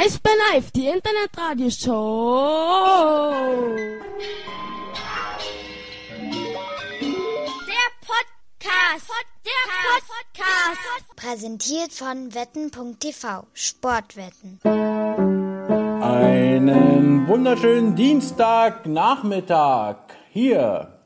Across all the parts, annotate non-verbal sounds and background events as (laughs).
Eisbär Live, die Internetradioshow. Der Podcast. Der Podcast. Präsentiert von wetten.tv. Sportwetten. Einen wunderschönen Dienstagnachmittag hier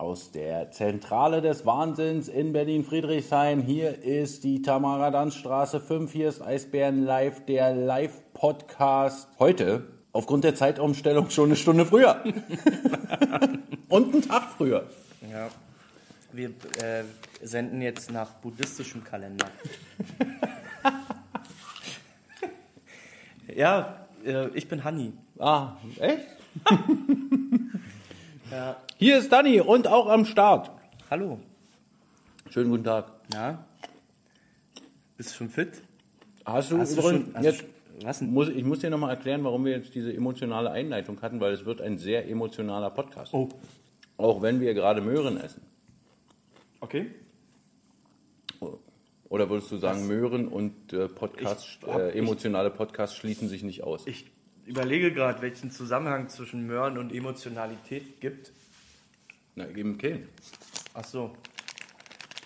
aus der Zentrale des Wahnsinns in Berlin-Friedrichshain. Hier ist die Tamara-Danz-Straße 5. Hier ist Eisbären Live, der Live-Podcast. Heute aufgrund der Zeitumstellung schon eine Stunde früher. (laughs) Und einen Tag früher. Ja. Wir äh, senden jetzt nach buddhistischem Kalender. (laughs) ja, äh, ich bin Hanni. Ah, echt? (laughs) Ja. Hier ist Danny und auch am Start. Hallo. Schönen guten Tag. Na? Bist du schon fit? Hast du, Hast du übrigens- schon- hast du jetzt, was muss, ich muss dir nochmal erklären, warum wir jetzt diese emotionale Einleitung hatten, weil es wird ein sehr emotionaler Podcast. Oh. Auch wenn wir gerade Möhren essen. Okay. Oder würdest du sagen, Möhren und äh, Podcast, Ich hab- äh, emotionale Podcasts schließen sich nicht aus? Ich überlege gerade, welchen Zusammenhang zwischen Möhren und Emotionalität gibt. Na, eben keinen. Ach so.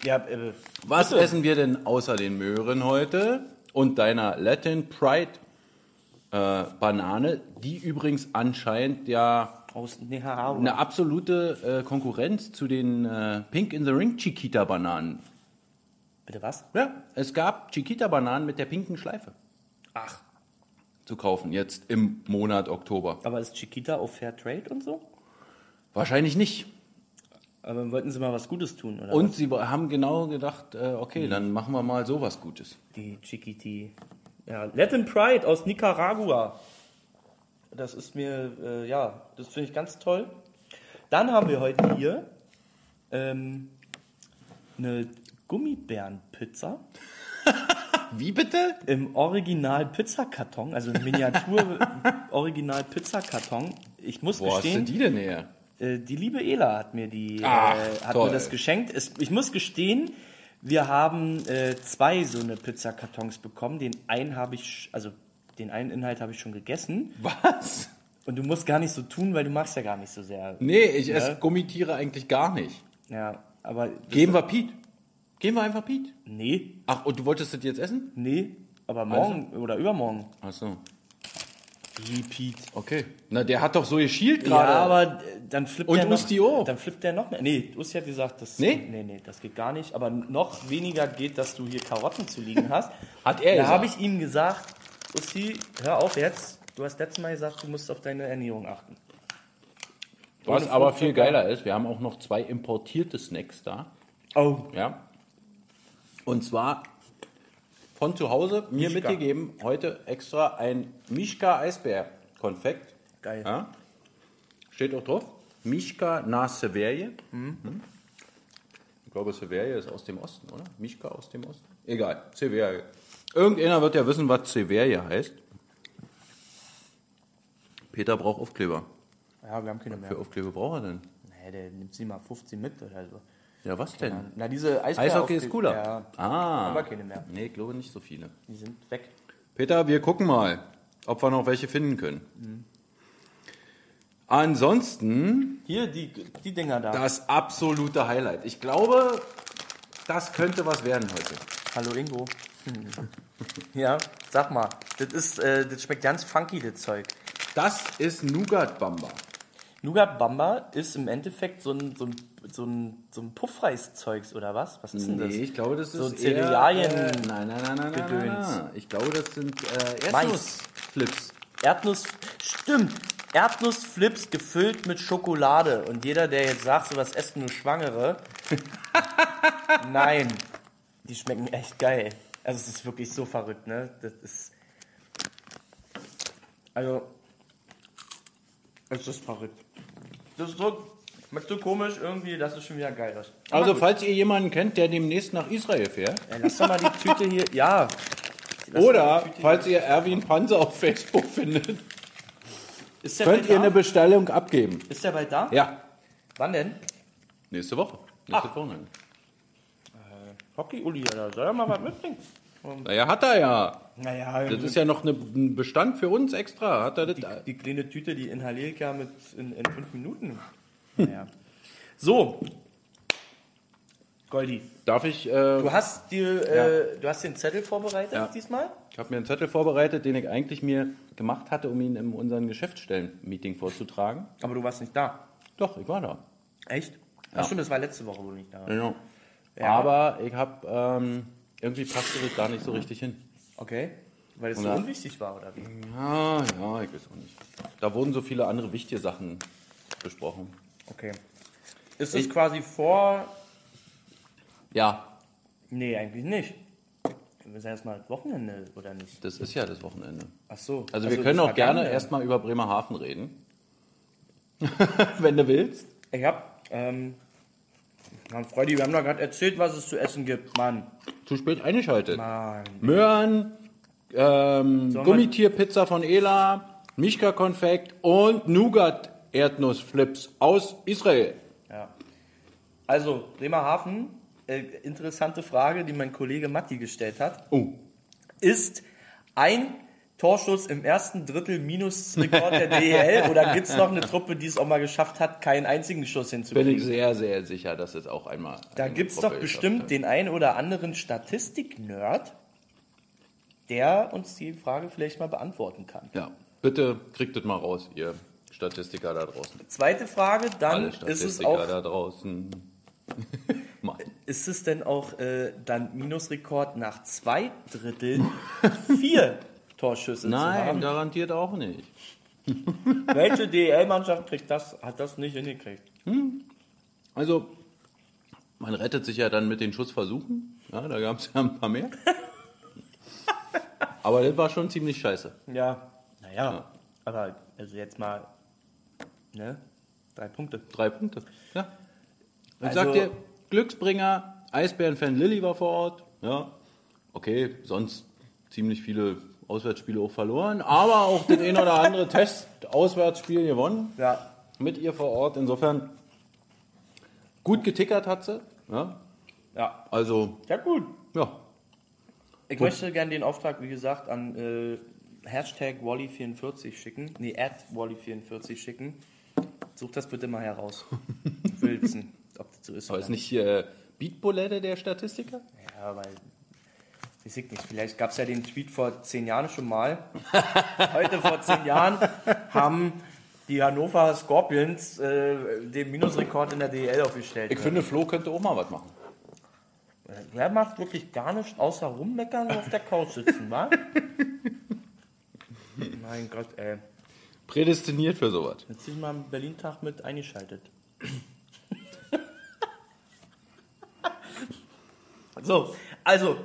Ja, äh, Was essen wir denn außer den Möhren heute und deiner Latin Pride äh, Banane, die übrigens anscheinend ja aus Nicaragua. eine absolute äh, Konkurrenz zu den äh, Pink in the Ring Chiquita Bananen. Bitte was? Ja, es gab Chiquita Bananen mit der pinken Schleife Ach. zu kaufen, jetzt im Monat Oktober. Aber ist Chiquita auf Fair Trade und so? Wahrscheinlich nicht. Aber wollten sie mal was Gutes tun, oder? Und was? sie haben genau gedacht, äh, okay, dann machen wir mal sowas Gutes. Die Chiquiti. Ja, Latin Pride aus Nicaragua. Das ist mir, äh, ja, das finde ich ganz toll. Dann haben wir heute hier ähm, eine Gummibärenpizza (laughs) Wie bitte? im Original-Pizzakarton, also im Miniatur-Original-Pizzakarton. (laughs) Ich muss Wo hast du gestehen, die denn her? Äh, die liebe Ela hat mir die Ach, äh, hat toll. mir das geschenkt. Es, ich muss gestehen, wir haben äh, zwei so eine Pizzakartons bekommen. Den einen habe ich, also den einen Inhalt habe ich schon gegessen. Was? Und du musst gar nicht so tun, weil du magst ja gar nicht so sehr. Nee, ich Ja. esse Gummitiere eigentlich gar nicht. Ja, aber das, Geben wir Piet. Geben wir einfach Piet. nee, Ach, und du wolltest das jetzt essen? nee, aber morgen oder übermorgen. Ach so, Piet. okay. Na, der hat doch so geschielt Ja, gerade. aber äh, dann flippt Und der noch, Usti auch. Dann flippt der noch mehr. Nee, Usti hat gesagt, das, Nee? nee, nee, das geht gar nicht. Aber noch weniger geht, dass du hier Karotten zu liegen hast. (laughs) Hat er Da habe ich ihm gesagt, Usti, hör auf jetzt. Du hast letztes Mal gesagt, du musst auf deine Ernährung achten. Was aber viel geiler ist, wir haben auch noch zwei importierte Snacks da. Oh. Ja. Und zwar von zu Hause mir Mischka. mitgegeben, heute extra ein Mischka Eisbär-Konfekt. Geil. Ja. Steht auch drauf. Mischka na Severje. Mhm. Ich glaube, Severje ist aus dem Osten, oder? Mischka aus dem Osten? Egal, Severje. Irgendeiner wird ja wissen, was Severje heißt. Peter braucht Aufkleber. Ja, wir haben keine mehr. Für Aufkleber braucht er denn? Nee, der nimmt sie mal 15 mit oder so. Ja, was denn? Na, diese Eisbär Eishockey ist cooler. Ja, Ah. aber keine mehr. Nee, ich glaube nicht so viele. Die sind weg. Peter, wir gucken mal, ob wir noch welche finden können. Ansonsten Hier, die, die Dinger da. das absolute Highlight. Ich glaube, das könnte was werden heute. Hallo Ingo. (laughs) ja, sag mal. Das, ist, äh, das schmeckt ganz funky, das Zeug. Das ist Nougat Bamba. Nougat Bamba ist im Endeffekt so ein, so ein, so ein, so ein Puffreiszeugs oder was? Was ist denn das? Nee, ich glaube, das ist So eher, Cerealien- Äh, nein, nein, nein, nein, nein, nein, nein. Ich glaube, das sind äh. Erdnussflips. Erdnuss, stimmt. Erdnussflips gefüllt mit Schokolade. Und jeder, der jetzt sagt, sowas essen nur Schwangere, (laughs) nein. Die schmecken echt geil. Also es ist wirklich so verrückt, ne? Das ist. Also. Es ist verrückt. Das ist so, schmeckt so komisch irgendwie, dass es schon wieder geil ist. Also, falls ihr jemanden kennt, der demnächst nach Israel fährt, Ey, lass doch mal die Tüte hier. Ja. Oder falls ihr Erwin Panzer auf Facebook findet. Ist könnt ihr eine da? Bestellung abgeben. Ist der bald da? Ja, Wann denn? nächste Woche. Nächste Wochenende. Hockey-Uli, oder soll er mal was mitbringen? Naja, hat er ja. Naja, Das ist ja noch ein Bestand für uns extra. Hat er das? die, die kleine Tüte, die inhaliere ich ja mit in, in fünf Minuten. Naja. So. Goldi, Darf ich? Äh, du hast, dir, äh, du hast den Zettel vorbereitet Ja. diesmal? ich habe mir einen Zettel vorbereitet, den ich eigentlich mir gemacht hatte, um ihn in unserem Geschäftsstellen-Meeting vorzutragen. Aber du warst nicht da. Doch, ich war da. Echt? Ach stimmt, das war letzte Woche, wo du nicht da warst. Genau. Ja. Aber ich habe ähm, irgendwie passte das gar nicht so richtig hin. Okay. Weil es so unwichtig war, oder wie? Ja, ja, ich weiß auch nicht. Da wurden so viele andere wichtige Sachen besprochen. Okay. Ist es Ich- quasi vor. Ja, Nee, eigentlich nicht. Wir sind erstmal das Wochenende, oder nicht? das ist ja das Wochenende. Ach so. Also, wir können auch gerne vergangene. erstmal über Bremerhaven reden. (laughs) Wenn du willst. Ich hab, ähm. Mann, Freudi, wir haben doch gerade erzählt, was es zu essen gibt, Mann. Zu spät eingeschaltet. Mann. Möhren, ähm, Sollen wir- Gummitierpizza von Ela, Mischka-Konfekt und Nougat-Erdnussflips aus Israel. Ja. Also, Bremerhaven, äh, interessante Frage, die mein Kollege Matti gestellt hat. Oh, Ist ein Torschuss im ersten Drittel Minusrekord der DEL oder gibt es noch eine Truppe, die es auch mal geschafft hat, keinen einzigen Schuss bin hinzukriegen? ich sehr, sehr sicher, dass es auch einmal. Da gibt es doch bestimmt hat. den einen oder anderen Statistik-Nerd, der uns die Frage vielleicht mal beantworten kann. Ja, bitte kriegt das mal raus, ihr Statistiker da draußen. Zweite Frage, dann ist es auch, da draußen. (laughs) Ist es denn auch äh, dann Minusrekord nach zwei Drittel vier Torschüsse zu Nein, haben? garantiert auch nicht. (laughs) Welche DEL-Mannschaft kriegt das, hat das nicht hingekriegt? Also, man rettet sich ja dann mit den Schussversuchen. Ja, da gab es ja ein paar mehr. (laughs) Aber das war schon ziemlich scheiße. Ja, naja, aber also jetzt mal, ne, drei Punkte. Drei Punkte. Ja. Ich Also- sag dir, Glücksbringer, Eisbären-Fan Lilly war vor Ort. Ja. Okay, sonst ziemlich viele Auswärtsspiele auch verloren, aber auch das ein oder andere (laughs) Test-Auswärtsspiel gewonnen Ja, mit ihr vor Ort. Insofern gut getickert hat sie. Ja. ja, Also, ja gut. ja. Ich möchte gerne den Auftrag, wie gesagt, an äh, Hashtag Wally44 schicken. Nee, at Wally44 schicken. Such das bitte mal heraus. (laughs) Wissen, ob das so ist. Aber ist nicht hier Beatbulette der Statistiker? Ja, weil. Weiß ich nicht. Vielleicht gab es ja den Tweet vor zehn Jahren schon mal. (laughs) Heute vor zehn Jahren haben die Hannover Scorpions äh, den Minusrekord in der DEL aufgestellt. Ich finde, Flo könnte auch mal was machen. Wer macht wirklich gar nichts außer rummeckern und auf der Couch sitzen, wa? (laughs) mein Gott, ey. Prädestiniert für sowas. Jetzt ist mal am Berlin-Tag mit eingeschaltet. (laughs) so, also.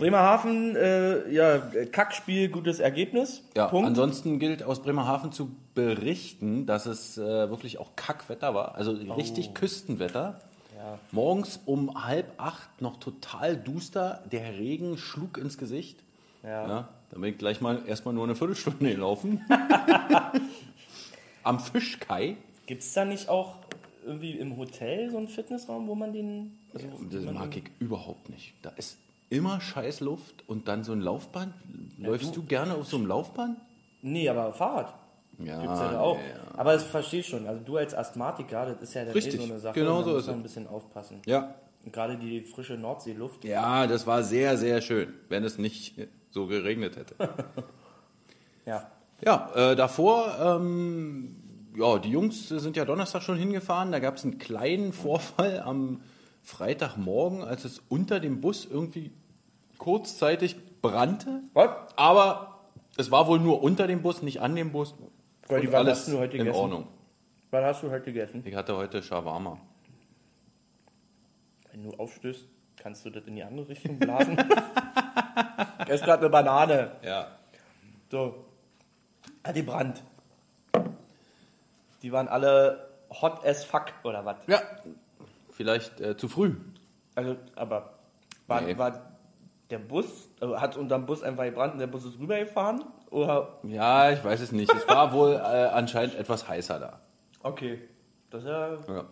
Bremerhaven, äh, ja, Kackspiel, gutes Ergebnis. Ja, Punkt. ansonsten gilt aus Bremerhaven zu berichten, dass es äh, wirklich auch Kackwetter war, also richtig Küstenwetter. Ja. Morgens um halb acht noch total duster, der Regen schlug ins Gesicht. Ja. Ja, dann bin ich gleich mal erstmal nur eine Viertelstunde gelaufen. (laughs) Am Fischkai. Gibt es da nicht auch irgendwie im Hotel so einen Fitnessraum, wo man den. Also, Das wo man mag ich überhaupt nicht. Da ist immer scheiß Luft und dann so ein Laufband. Läufst du gerne auf so einem Laufband? Nee, aber Fahrrad. Ja, Gibt's ja, auch. ja, ja. Aber das verstehe ich schon. Also du als Asthmatiker, das ist ja dann eh Richtig, so eine Sache. genau so muss ist man ein bisschen aufpassen. Ja, Und gerade die frische Nordseeluft. Ja, das war sehr, sehr schön, wenn es nicht so geregnet hätte. (laughs) Ja. ja, äh, davor, ähm, ja, die Jungs sind ja Donnerstag schon hingefahren. Da gab es einen kleinen Vorfall am Freitagmorgen, als es unter dem Bus irgendwie kurzzeitig brannte. Was? Aber es war wohl nur unter dem Bus, nicht an dem Bus. Weil die alles hast du heute in gegessen? Ordnung. Was hast du heute gegessen? Ich hatte heute Shawarma. Wenn du aufstößt, kannst du das in die andere Richtung blasen. (laughs) ich esse gerade eine Banane. Ja. So. Hat die Brand. Die waren alle hot as fuck, oder was? Ja, vielleicht äh, zu früh. Also, aber war, Nee. war der Bus, also hat unterm Bus einfach gebrannt und der Bus ist rübergefahren? Oder? Ja, ich weiß es nicht. Es war wohl äh, anscheinend etwas heißer da. Okay. Das ist ja. Ja.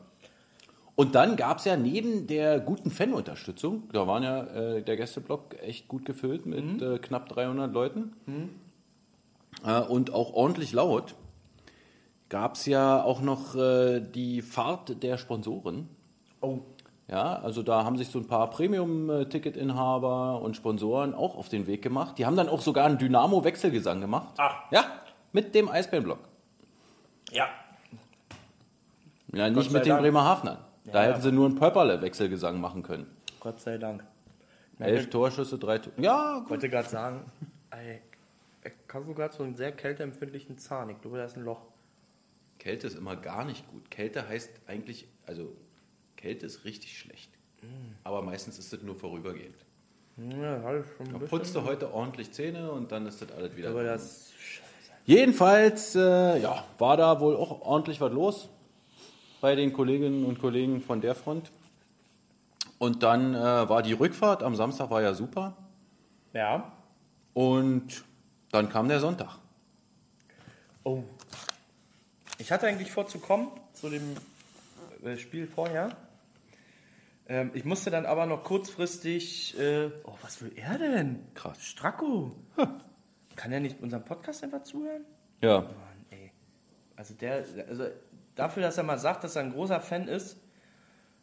Und dann gab es ja neben der guten Fanunterstützung, da waren ja äh, der Gästeblock echt gut gefüllt mit äh, knapp 300 Leuten äh, und auch ordentlich laut, gab es ja auch noch äh, die Fahrt der Sponsoren. Oh. Ja, also da haben sich so ein paar Premium-Ticket-Inhaber und Sponsoren auch auf den Weg gemacht. Die haben dann auch sogar einen Dynamo-Wechselgesang gemacht. Ach. Ja, mit dem Eisbärenblock. Ja. Ja, nicht mit den Dank. Bremerhavenern. Da Ja, hätten sie nur einen Pöpperle-Wechselgesang machen können. Gott sei Dank. Elf Torschüsse, drei Tore. Ja, Ich gut. wollte gerade sagen, ey, ich habe gerade so einen sehr kälteempfindlichen Zahn. Ich glaube, da ist ein Loch. Kälte ist immer gar nicht gut. Kälte heißt eigentlich, also Kälte ist richtig schlecht. Aber meistens ist es nur vorübergehend. Ja, ich schon ein bisschen. putzt du heute ordentlich Zähne und dann ist das alles wieder. Aber das. Jedenfalls äh, ja, war da wohl auch ordentlich was los bei den Kolleginnen und Kollegen von der Front. Und dann äh, war die Rückfahrt am Samstag war ja super. Ja. Und dann kam der Sonntag. Oh. Ich hatte eigentlich vor zu kommen zu dem äh, Spiel vorher. Ähm, ich musste dann aber noch kurzfristig. Äh, oh, was will er denn? Krass. Stracko. Kann er nicht unserem Podcast einfach zuhören? Ja. Mann, ey. Also der, also dafür, dass er mal sagt, dass er ein großer Fan ist,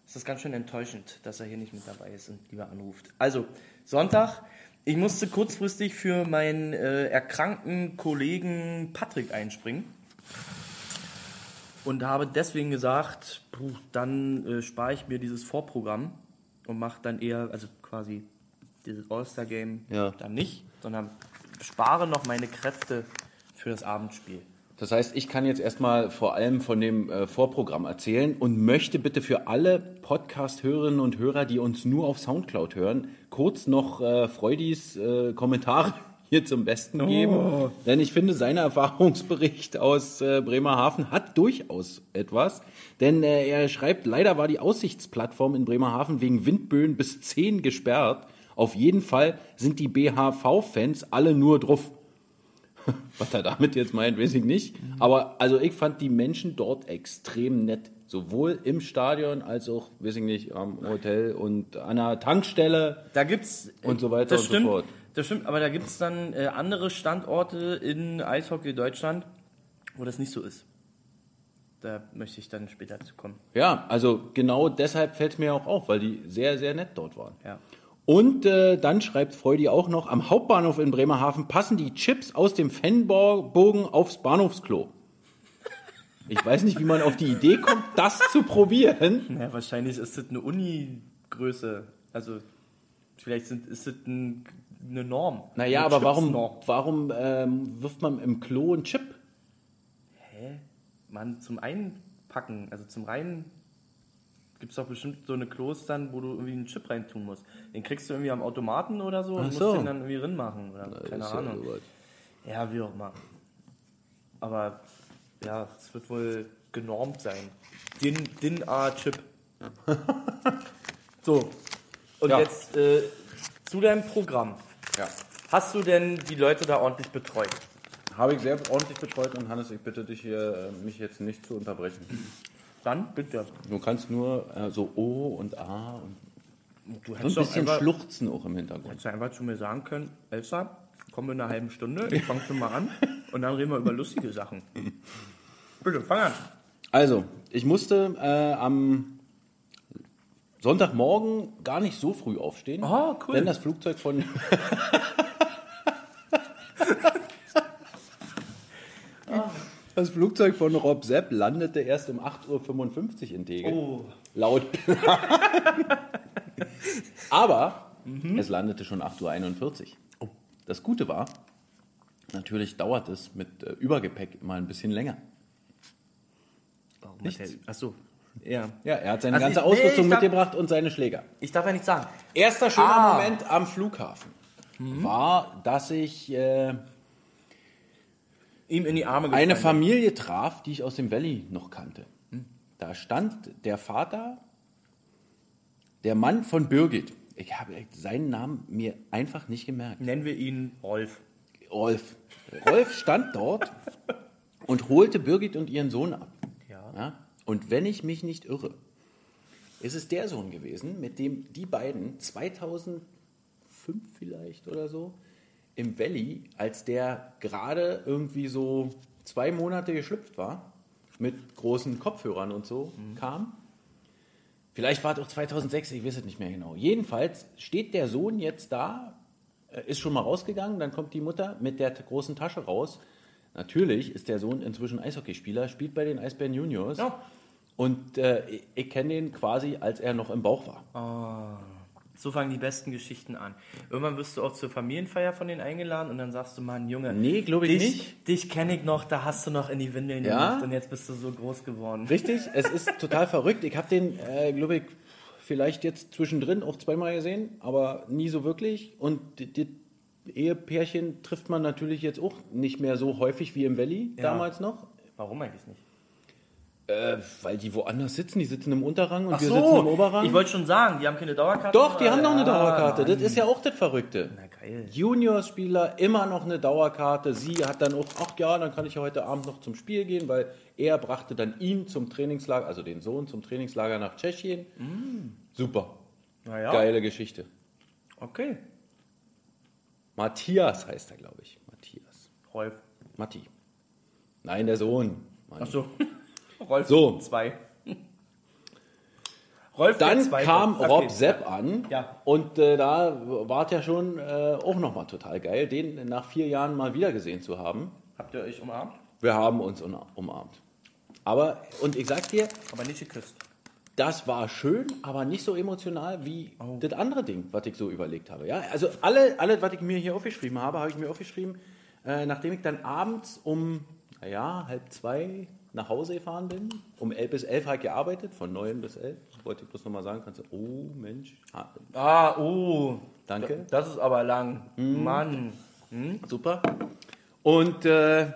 ist das ganz schön enttäuschend, dass er hier nicht mit dabei ist und lieber anruft. Also, Sonntag, ich musste kurzfristig für meinen äh, erkrankten Kollegen Patrick einspringen. Und habe deswegen gesagt, puh, dann äh, spare ich mir dieses Vorprogramm und mache dann eher, also quasi dieses All-Star-Game Ja. dann nicht, sondern spare noch meine Kräfte für das Abendspiel. Das heißt, ich kann jetzt erstmal vor allem von dem äh, Vorprogramm erzählen und möchte bitte für alle Podcast-Hörerinnen und Hörer, die uns nur auf Soundcloud hören, kurz noch äh, Freudis äh, Kommentare hier zum Besten geben. Denn ich finde, sein Erfahrungsbericht aus äh, Bremerhaven hat durchaus etwas. Denn äh, er schreibt, leider war die Aussichtsplattform in Bremerhaven wegen Windböen bis 10 gesperrt. Auf jeden Fall sind die BHV-Fans alle nur drauf. (laughs) Was er damit jetzt meint, weiß ich nicht. Aber also ich fand die Menschen dort extrem nett. Sowohl im Stadion als auch, weiß ich nicht, am Hotel und an der Tankstelle. Da gibt's Und so weiter und so stimmt, fort. Das stimmt, aber da gibt es dann äh, andere Standorte in Eishockey Deutschland, wo das nicht so ist. Da möchte ich dann später zu kommen. Ja, also genau deshalb fällt es mir auch auf, weil die sehr, sehr nett dort waren. Ja. Und äh, dann schreibt Freudi auch noch, am Hauptbahnhof in Bremerhaven passen die Chips aus dem Fanbogen aufs Bahnhofsklo. (laughs) Ich weiß nicht, wie man auf die Idee kommt, das zu probieren. ja, wahrscheinlich ist das eine Uni-Größe. Also vielleicht sind, ist das ein, eine Norm. Naja, Eine aber warum, warum ähm, wirft man im Klo einen Chip? Hä? Mann, zum Einpacken, also zum Rein gibt es doch bestimmt so eine Klos dann, wo du irgendwie einen Chip reintun musst. Den kriegst du irgendwie am Automaten oder so und Ach so. musst den dann irgendwie drin machen. Oder keine ist ja Ahnung. sowas. Ja, wie auch immer. Aber ja, es wird wohl genormt sein. Din, Din A Chip. (laughs) so. Und Ja. jetzt äh, zu deinem Programm. Ja. Hast du denn die Leute da ordentlich betreut? Habe ich sehr ordentlich betreut und Hannes, ich bitte dich hier, äh, mich jetzt nicht zu unterbrechen. Dann bitte. Du kannst nur äh, so O und A und Du so ein hättest bisschen einfach, Schluchzen auch im Hintergrund. hättest du einfach zu mir sagen können, Elsa, komm in einer halben Stunde, ich fang schon mal an und dann reden wir über lustige Sachen. Bitte, fang an. Also, ich musste äh, am Sonntagmorgen gar nicht so früh aufstehen. Oh, cool. Denn das Flugzeug von. (laughs) Das Flugzeug von Rob Sepp landete erst um 8.55 Uhr in Tegel. Oh. Laut Plan. (laughs) Aber Mhm. es landete schon 8.41 Uhr. Oh. Das Gute war, natürlich dauert es mit äh, Übergepäck immer ein bisschen länger. Nichts. Achso. Ja. Ja, er hat seine Also ganze ich- nee, Ausrüstung ich darf- mitgebracht und seine Schläger. Ich darf ja nicht sagen. Erster schöner Ah. Moment am Flughafen war, dass ich äh, Ihm in die Arme eine. Familie traf, die ich aus dem Valley noch kannte. Da stand der Vater, der Mann von Birgit. Ich habe seinen Namen mir einfach nicht gemerkt. Nennen wir ihn Rolf. Rolf. Rolf stand dort (laughs) und holte Birgit und ihren Sohn ab. Ja. Ja? Und wenn ich mich nicht irre, ist es der Sohn gewesen, mit dem die beiden 2005 vielleicht oder so im Valley, als der gerade irgendwie so zwei Monate geschlüpft war, mit großen Kopfhörern und so kam. Vielleicht war es auch 2006, ich weiß es nicht mehr genau. Jedenfalls steht der Sohn jetzt da, äh, ist schon mal rausgegangen, dann kommt die Mutter mit der großen Tasche raus. Natürlich ist der Sohn inzwischen Eishockeyspieler, spielt bei den Eisbären Juniors. Ja. Und äh, ich, kenne den quasi, als er noch im Bauch war. So fangen die besten Geschichten an. Irgendwann wirst du auch zur Familienfeier von denen eingeladen und dann sagst du, Mann, Junge, Nee, glaube ich dich, nicht. dich kenne ich noch, da hast du noch in die Windeln Ja? gemacht und jetzt bist du so groß geworden. Richtig, es ist total verrückt. Ich habe den, äh, glaube ich, vielleicht jetzt zwischendrin auch zweimal gesehen, aber nie so wirklich. Und die, die Ehepärchen trifft man natürlich jetzt auch nicht mehr so häufig wie im Valley Ja. damals noch. Warum eigentlich nicht? Äh, weil die woanders sitzen, die sitzen im Unterrang und Ach wir sitzen im Oberrang. ich wollte schon sagen, die haben keine Dauerkarte. Doch, die haben noch eine Ja, Dauerkarte. Das Mann. ist ja auch das Verrückte. Na geil. Juniorspieler immer noch eine Dauerkarte. Sie hat dann auch, ach ja, dann kann ich ja heute Abend noch zum Spiel gehen, weil er brachte dann ihn zum Trainingslager, also den Sohn zum Trainingslager nach Tschechien. Super. Na ja. Geile Geschichte. Okay. Matthias heißt er, glaube ich. Matthias. Rolf. Matti. Nein, der Sohn. Mann. Achso. (laughs) Rolf So. 2. Rolf Dann kam Okay. Rob Sepp an Ja. und äh, da war ja schon äh, auch nochmal total geil, den nach vier Jahren mal wieder gesehen zu haben. Habt ihr euch umarmt? Wir haben uns umarmt. Aber, und ich sag dir, Aber nicht geküsst. Das war schön, aber nicht so emotional wie Oh. das andere Ding, was ich so überlegt habe. Ja, also alle, alle, was ich mir hier aufgeschrieben habe, habe ich mir aufgeschrieben, äh, nachdem ich dann abends um, naja, halb zwei nach Hause gefahren bin. Um elf bis elf habe ich gearbeitet, von neun bis elf. Wollte ich bloß nochmal sagen, kannst du, oh Mensch, ah, Ah, oh. Danke. Das ist aber lang. Mhm. Mann. Super. Und äh,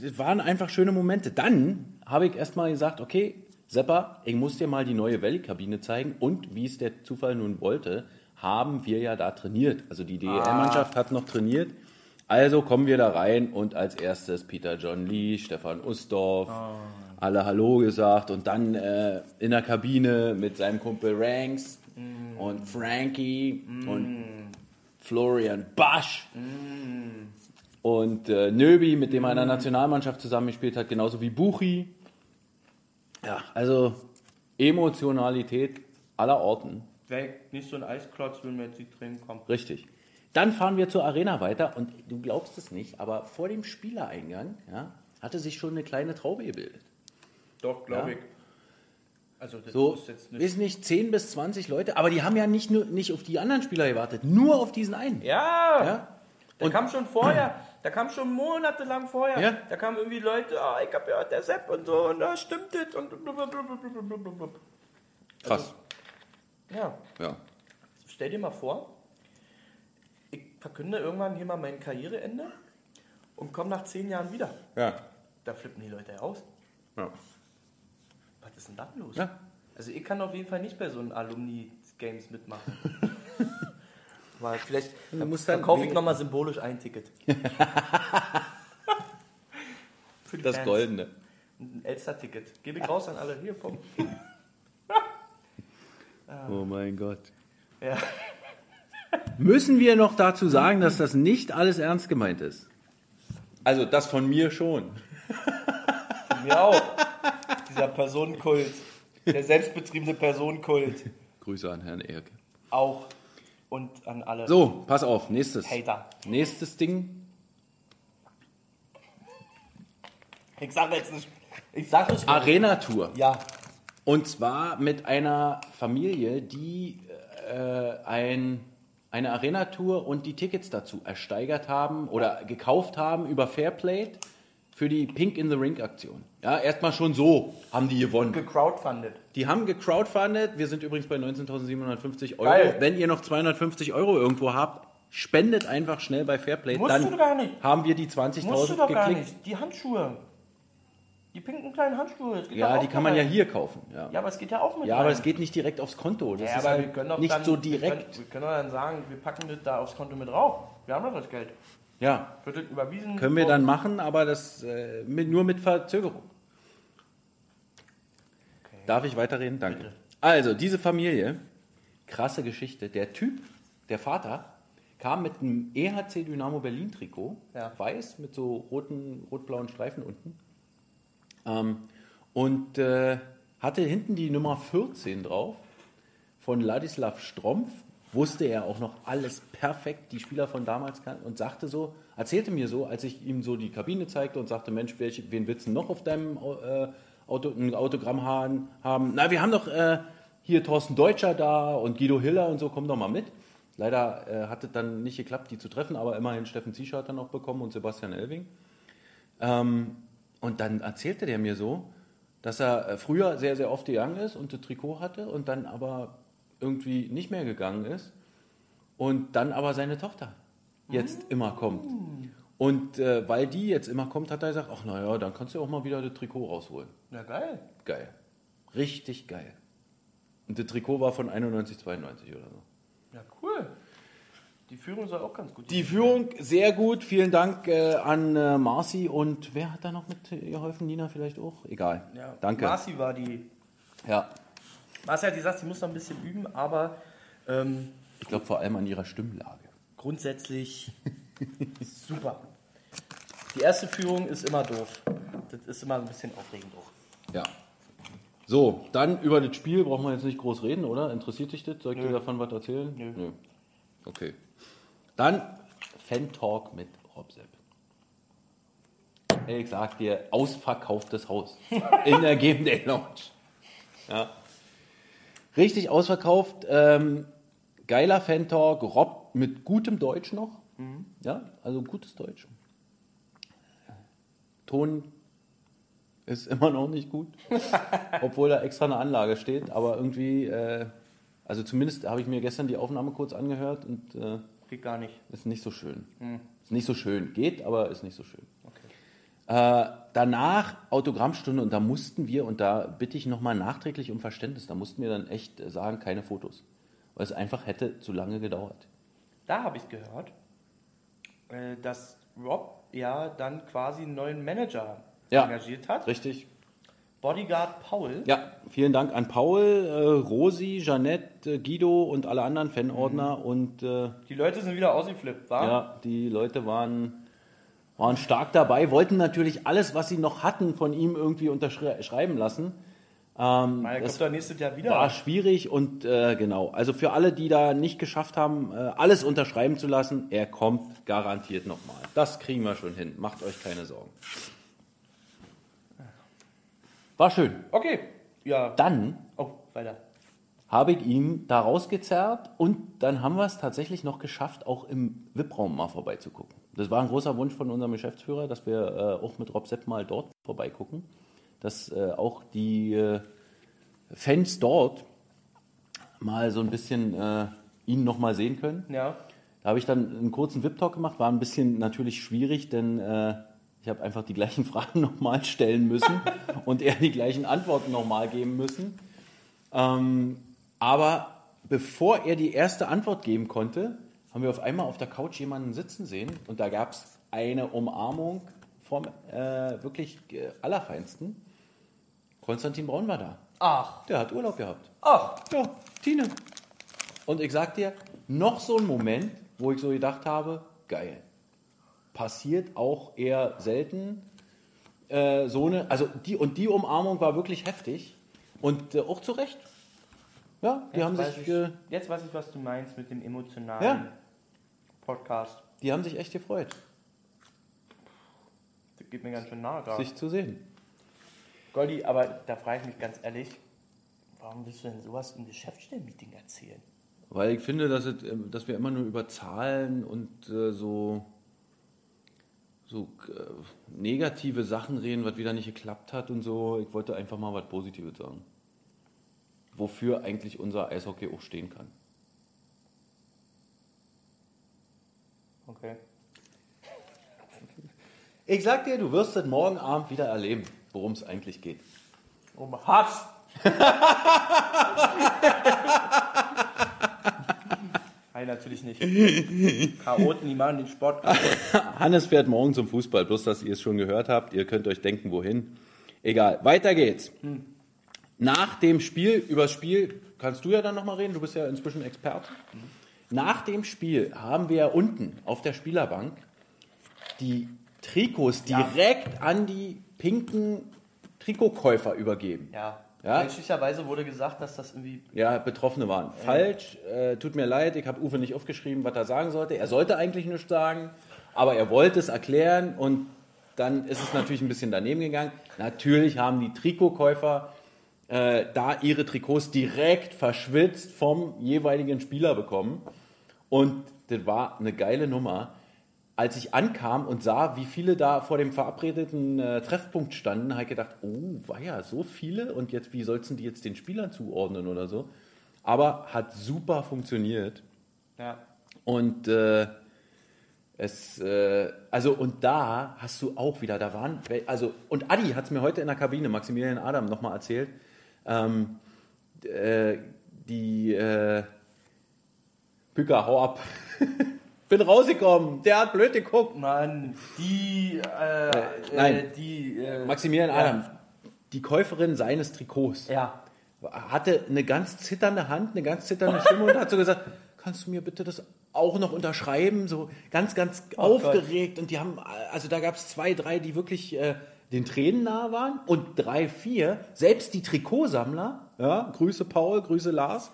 das waren einfach schöne Momente. Dann habe ich erstmal gesagt, okay, Seppa, ich muss dir mal die neue Valley-Kabine zeigen. Und wie es der Zufall nun wollte, haben wir ja da trainiert. Also die DEL-Mannschaft hat noch trainiert. Also kommen wir da rein und als erstes Peter John Lee, Stefan Ustorf, alle Hallo gesagt und dann äh, in der Kabine mit seinem Kumpel Ranks und Frankie und Florian Basch und äh, Nöbi, mit dem er in der Nationalmannschaft zusammengespielt hat, genauso wie Buchi. Ja, also Emotionalität aller Orten. Wäre nicht so ein Eisklotz, wenn mir jetzt die Tränen kommen. Richtig. Dann fahren wir zur Arena weiter und du glaubst es nicht, aber vor dem Spielereingang ja, hatte sich schon eine kleine Traube gebildet. Doch, glaube Ja. ich. Also das So, ist jetzt nicht. ist nicht 10 bis 20 Leute, aber die haben ja nicht, nur, nicht auf die anderen Spieler gewartet, nur auf diesen einen. Ja, Ja? der Und- kam schon vorher. (clears throat) Der kam schon monatelang vorher. Ja. Da kamen irgendwie Leute, ah, ich hab ja der Sepp und so, und da stimmt das und blablabla. Krass. Ja, Ja. stell dir mal vor, ich verkünde irgendwann hier mal mein Karriereende und komme nach zehn Jahren wieder. Ja. Da flippen die Leute aus. ja. Was ist denn da los? Ja. Also ich kann auf jeden Fall nicht bei so einem Alumni-Games mitmachen. (laughs) Weil vielleicht Du dann musst dann verkaufe ich nochmal symbolisch ein Ticket. (laughs) Das Fans. Goldene. Ein Elster-Ticket. Gebe ich raus an alle. Hier, komm. (laughs) Oh mein Gott. Ja. (laughs) Müssen wir noch dazu sagen, dass das nicht alles ernst gemeint ist? Also das von mir schon. Mir auch. Dieser Personenkult. Der selbstbetriebene Personenkult. Grüße an Herrn Erke. Auch. Und an alle So, pass auf, nächstes. Hater. Nächstes Ding. Ich sage jetzt nicht. Ich sage nicht. Arena-Tour. Ja. Und zwar mit einer Familie, die äh, ein, eine Arena-Tour und die Tickets dazu ersteigert haben oder gekauft haben über Fairplay für die Pink in the Ring Aktion. Ja, erstmal schon so haben die gewonnen. Gecrowdfundet. Die haben gecrowdfundet. Wir sind übrigens bei 19.750 Euro. Geil. Wenn ihr noch 250 Euro irgendwo habt, spendet einfach schnell bei Fairplay. Musst Dann du gar nicht. haben wir die Musst du 20.000 doch gar geklickt. nicht. Die Handschuhe. Die pinken kleinen Handschuhe. das geht Ja, die kann man ja rein. hier kaufen. Ja, Ja, aber es geht ja auch mit ja rein. aber es geht nicht direkt aufs Konto. Das Ja, ist aber halt wir können doch nicht dann, so Wir direkt. können, wir können doch dann sagen, wir packen das da aufs Konto mit drauf. Wir haben doch das Geld. Ja, Wird das überwiesen? können wir dann machen, aber das äh, mit, nur mit Verzögerung. Okay. Darf ich weiterreden? Danke. Also, diese Familie, krasse Geschichte. Der Typ, der Vater, kam mit einem EHC Dynamo Berlin Trikot, Ja. weiß, mit so roten, rot-blauen Streifen unten. Ähm, und äh, hatte hinten die Nummer 14 drauf von Ladislav Strumpf. Wusste er auch noch alles perfekt, die Spieler von damals kannten und sagte so, erzählte mir so, als ich ihm so die Kabine zeigte und sagte, Mensch, welche, wen willst du noch auf deinem äh, Auto, ein Autogramm haben? Na, wir haben doch äh, hier Thorsten Deutscher da und Guido Hiller und so, komm doch mal mit. Leider äh, hat es dann nicht geklappt, die zu treffen, aber immerhin Steffen Ziescher hat dann noch bekommen und Sebastian Elving. Ähm, und dann erzählte der mir so, dass er äh, früher sehr, sehr oft gegangen ist und das Trikot hatte und dann aber irgendwie nicht mehr gegangen ist und dann aber seine Tochter jetzt immer kommt. Und äh, weil die jetzt immer kommt, hat er gesagt, ach naja, dann kannst du auch mal wieder das Trikot rausholen. Ja, geil. Geil. Richtig geil. Und das Trikot war von 91, 92 oder so. Ja, cool. Die Führung soll auch ganz gut Die Führung sehr gut. Vielen Dank äh, an äh, Marci und wer hat da noch mit geholfen? Nina vielleicht auch? Egal. Ja. Danke. Marci war die. Ja. Marci hat gesagt, sie muss noch ein bisschen üben, aber ähm, Ich glaube vor allem an ihrer Stimmlage. grundsätzlich (laughs) super. Die erste Führung ist immer doof. Das ist immer ein bisschen aufregend auch. Ja. So, dann über das Spiel brauchen wir jetzt nicht groß reden, oder? Interessiert dich das? Soll ich dir davon was erzählen? Nö. Okay. Dann Fan-Talk mit Rob Sepp. Ich sag dir, ausverkauftes Haus (laughs) in der Game Day Lounge. Ja. Richtig ausverkauft. Ähm, geiler Fan-Talk. Rob mit gutem Deutsch noch. Ja, also gutes Deutsch. Ton ist (laughs) immer noch nicht gut, (laughs) obwohl da extra eine Anlage steht. Aber irgendwie, äh, also zumindest habe ich mir gestern die Aufnahme kurz angehört und äh, Geht gar nicht. ist nicht so schön. Ist nicht so schön. Geht, aber ist nicht so schön. Äh, danach Autogrammstunde und da mussten wir, und da bitte ich nochmal nachträglich um Verständnis, da mussten wir dann echt sagen, keine Fotos. Weil es einfach hätte zu lange gedauert. Da habe ich gehört, äh, dass Rob ja dann quasi einen neuen Manager Ja. engagiert hat. Richtig? Bodyguard Paul. Ja, vielen Dank an Paul, äh, Rosi, Jeanette, äh, Guido und alle anderen Fanordner und äh, Die Leute sind wieder ausgeflippt, war? Ja, die Leute waren, waren stark dabei, wollten natürlich alles, was sie noch hatten, von ihm irgendwie unterschreiben lassen. Ähm, Meine, das kommt nächstes Jahr wieder. war schwierig und äh, genau. Also für alle, die da nicht geschafft haben, äh, alles unterschreiben zu lassen, er kommt garantiert nochmal. Das kriegen wir schon hin. Macht euch keine Sorgen. War schön. Okay. Ja. Dann Oh, weiter. habe ich ihn da rausgezerrt und dann haben wir es tatsächlich noch geschafft, auch im VIP-Raum mal vorbeizugucken. Das war ein großer Wunsch von unserem Geschäftsführer, dass wir äh, auch mit Rob Sepp mal dort vorbeigucken, dass äh, auch die äh, Fans dort mal so ein bisschen äh, ihn noch mal sehen können. Ja. Da habe ich dann einen kurzen VIP-Talk gemacht, war ein bisschen natürlich schwierig, denn äh, ich habe einfach die gleichen (laughs) Fragen nochmal stellen müssen (laughs) und er die gleichen Antworten nochmal geben müssen. Ähm, aber bevor er die erste Antwort geben konnte, haben wir auf einmal auf der Couch jemanden sitzen sehen und da gab es eine Umarmung vom äh, wirklich äh, allerfeinsten. Konstantin Braun war da. Ach. Der hat Urlaub gehabt. Ach. Ja, Tine. Und ich sag dir, noch so ein Moment, wo ich so gedacht habe, geil. Passiert auch eher selten. Äh, so eine, also die, und die Umarmung war wirklich heftig. Und äh, auch zu Recht. Ja, die haben Jetzt weiß sich, ich, jetzt weiß ich, was du meinst mit dem emotionalen Ja. Podcast. die haben sich echt gefreut, Das geht mir ganz schön nahe gerade. sich zu sehen. Goldi, aber da frage ich mich ganz ehrlich, warum willst du denn sowas im Geschäftsstellenmeeting erzählen? Weil ich finde, dass, es, ähm, dass wir immer nur über Zahlen und äh, so, so äh, negative Sachen reden, was wieder nicht geklappt hat und so. Ich wollte einfach mal was Positives sagen. Wofür eigentlich unser Eishockey auch stehen kann. Okay. Ich sag dir, du wirst es morgen Abend wieder erleben, worum es eigentlich geht. Um Hass! (laughs) Nein, natürlich nicht. Chaoten, die machen den Sport kaputt. Hannes fährt morgen zum Fußball, bloß dass ihr es schon gehört habt. Ihr könnt euch denken, wohin. Egal, weiter geht's. nach dem Spiel, übers Spiel kannst du ja dann nochmal reden, du bist ja inzwischen Experte. Nach dem Spiel haben wir ja unten auf der Spielerbank die Trikots direkt an die pinken Trikotkäufer übergeben. Ja. Ja. Fälschlicherweise wurde gesagt, dass das irgendwie. Ja, Betroffene waren falsch. Äh, tut mir leid, ich habe Uwe nicht aufgeschrieben, was er sagen sollte. Er sollte eigentlich nichts sagen, aber er wollte es erklären und dann ist es natürlich ein bisschen daneben gegangen. Natürlich haben die Trikotkäufer äh, da ihre Trikots direkt verschwitzt vom jeweiligen Spieler bekommen. Und das war eine geile Nummer. Als ich ankam und sah, wie viele da vor dem verabredeten äh, Treffpunkt standen, habe ich gedacht, oh, war ja so viele und jetzt, wie sollten die jetzt den Spielern zuordnen oder so? Aber hat super funktioniert. Ja. Und äh, es, äh, also und da hast du auch wieder, da waren, also und Adi hat es mir heute in der Kabine, Maximilian Adam, nochmal erzählt, ähm, äh, die äh, Bücker, hau ab. (laughs) Bin rausgekommen, der hat blöd geguckt. Mann, die. Äh, nein. Äh, die. Äh, Maximilian ja. Adam, die Käuferin seines Trikots, Ja. hatte eine ganz zitternde Hand, eine ganz zitternde Stimme und hat so gesagt, kannst du mir bitte das auch noch unterschreiben? So ganz, ganz aufgeregt. Und die haben, also da gab es zwei, drei, die wirklich äh, den Tränen nahe waren und drei, vier, selbst die Trikotsammler, ja, Grüße Paul, Grüße Lars,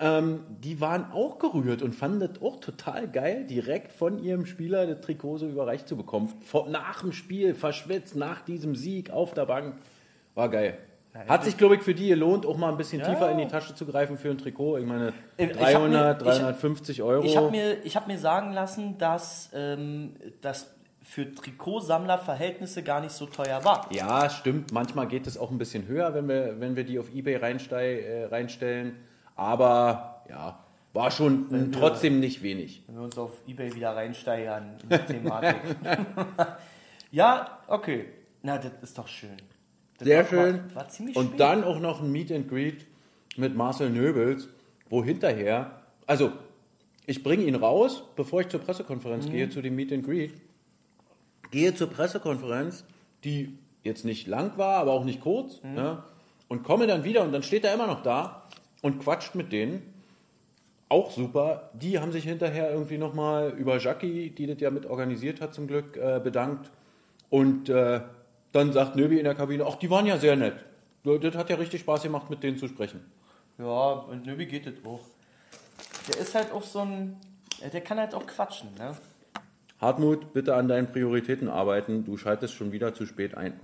ähm, die waren auch gerührt und fanden das auch total geil, direkt von ihrem Spieler das Trikot so überreicht zu bekommen. Vor, nach dem Spiel, verschwitzt, nach diesem Sieg auf der Bank. War geil. Hat sich, glaube ich, für die gelohnt, auch mal ein bisschen Ja. tiefer in die Tasche zu greifen für ein Trikot. Ich meine, Ich hab 300, mir- ich- 350 Euro. Ich habe mir, ich hab mir sagen lassen, dass ähm, das für Trikotsammlerverhältnisse gar nicht so teuer war. Ja, stimmt. Manchmal geht es auch ein bisschen höher, wenn wir, wenn wir die auf Ebay äh, reinstellen. Aber ja, war schon wir- trotzdem nicht wenig. Wenn wir uns auf Ebay wieder reinsteigern in die Thematik. (laughs) ja, okay. Na, das ist doch schön. Das Sehr war, schön. War, ziemlich Und spät. dann auch noch ein Meet and Greet mit Marcel Nöbels, wo hinterher, also ich bringe ihn raus, bevor ich zur Pressekonferenz gehe, zu dem Meet and Greet, gehe zur Pressekonferenz, die jetzt nicht lang war, aber auch nicht kurz, ja, und komme dann wieder und dann steht er immer noch da und quatscht mit denen. Auch super. Die haben sich hinterher irgendwie nochmal über Jackie, die das ja mit organisiert hat, zum Glück äh, bedankt. Und äh, dann sagt Nöbi in der Kabine, ach, die waren ja sehr nett. Das hat ja richtig Spaß gemacht, mit denen zu sprechen. Ja, und Nöbi geht das auch. Der ist halt auch so ein. Der kann halt auch quatschen, ne? Hartmut, bitte an deinen Prioritäten arbeiten. Du schaltest schon wieder zu spät ein.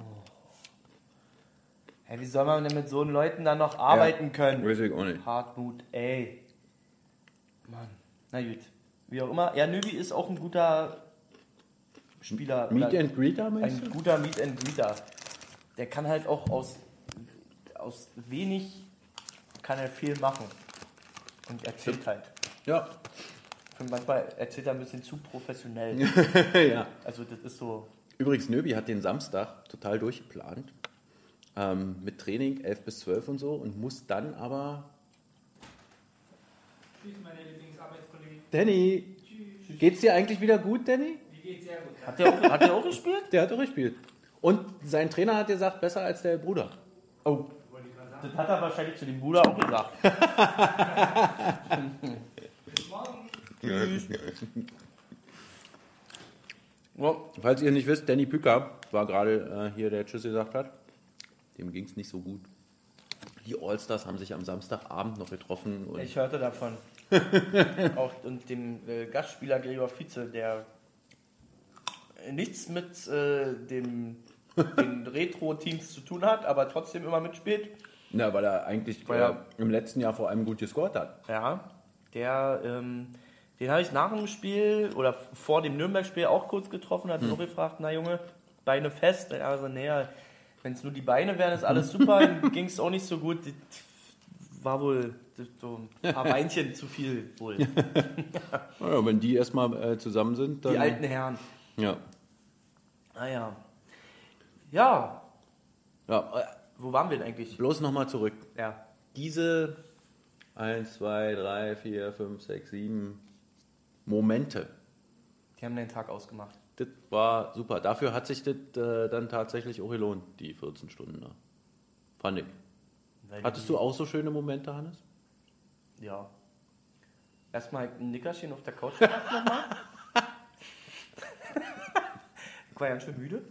Hey, wie soll man denn mit so Leuten dann noch arbeiten können? Weiß ich auch nicht. Hartmut, ey. Mann. Na gut. Wie auch immer. Ja, Nöbi ist auch ein guter Spieler. Meet and Greeter, meinst Ein du? guter Meet and Greeter. Der kann halt auch aus, aus wenig kann er viel machen. Und erzählt halt. Ja. Und manchmal erzählt er ein bisschen zu professionell. (laughs) ja. Also das ist so. Übrigens, Nöbi hat den Samstag total durchgeplant. Ähm, mit Training 11 bis 12 und so und muss dann aber. Tschüss, meine Lieblingsarbeitskollegin. Danny, geht's dir eigentlich wieder gut, Danny? Wie geht's sehr gut? Hat der auch, hat der auch gespielt? Der hat doch gespielt. Und sein Trainer hat gesagt, besser als der Bruder. Oh. Das hat er wahrscheinlich zu dem Bruder auch gesagt. (laughs) Ja, Falls ihr nicht wisst, Danny Bücker war gerade äh, hier, der Tschüss gesagt hat. Dem ging es nicht so gut. Die Allstars haben sich am Samstagabend noch getroffen und ich hörte davon. (laughs) auch und dem äh, Gastspieler Gregor Vize, der nichts mit äh, dem, den (laughs) Retro-Teams zu tun hat, aber trotzdem immer mitspielt. na, weil er eigentlich Weil er- äh, im letzten Jahr vor allem gut gescored hat. Ja, der, ähm, den habe ich nach dem Spiel oder vor dem Nürnberg-Spiel auch kurz getroffen, hat nur gefragt, na Junge, Beine fest. Also, naja, wenn es nur die Beine wären, ist alles super, (laughs) ging es auch nicht so gut. Das war wohl so ein paar (laughs) Beinchen zu viel wohl. Ja, wenn die erstmal äh, zusammen sind, dann. Die alten Herren. Ja. Naja. Ja, ja. Äh, wo waren wir denn eigentlich? bloß nochmal zurück. Ja. Diese 1, 2, 3, 4, 5, 6, 7 Momente. Die haben den Tag ausgemacht. Das war super. Dafür hat sich das äh, dann tatsächlich auch gelohnt, die 14 Stunden da. Fand ich. Weil Hattest die- du auch so schöne Momente, Hannes? Ja. Erstmal ein Nickerchen auf der Couch gemacht nochmal. (laughs) ich war ganz schön müde.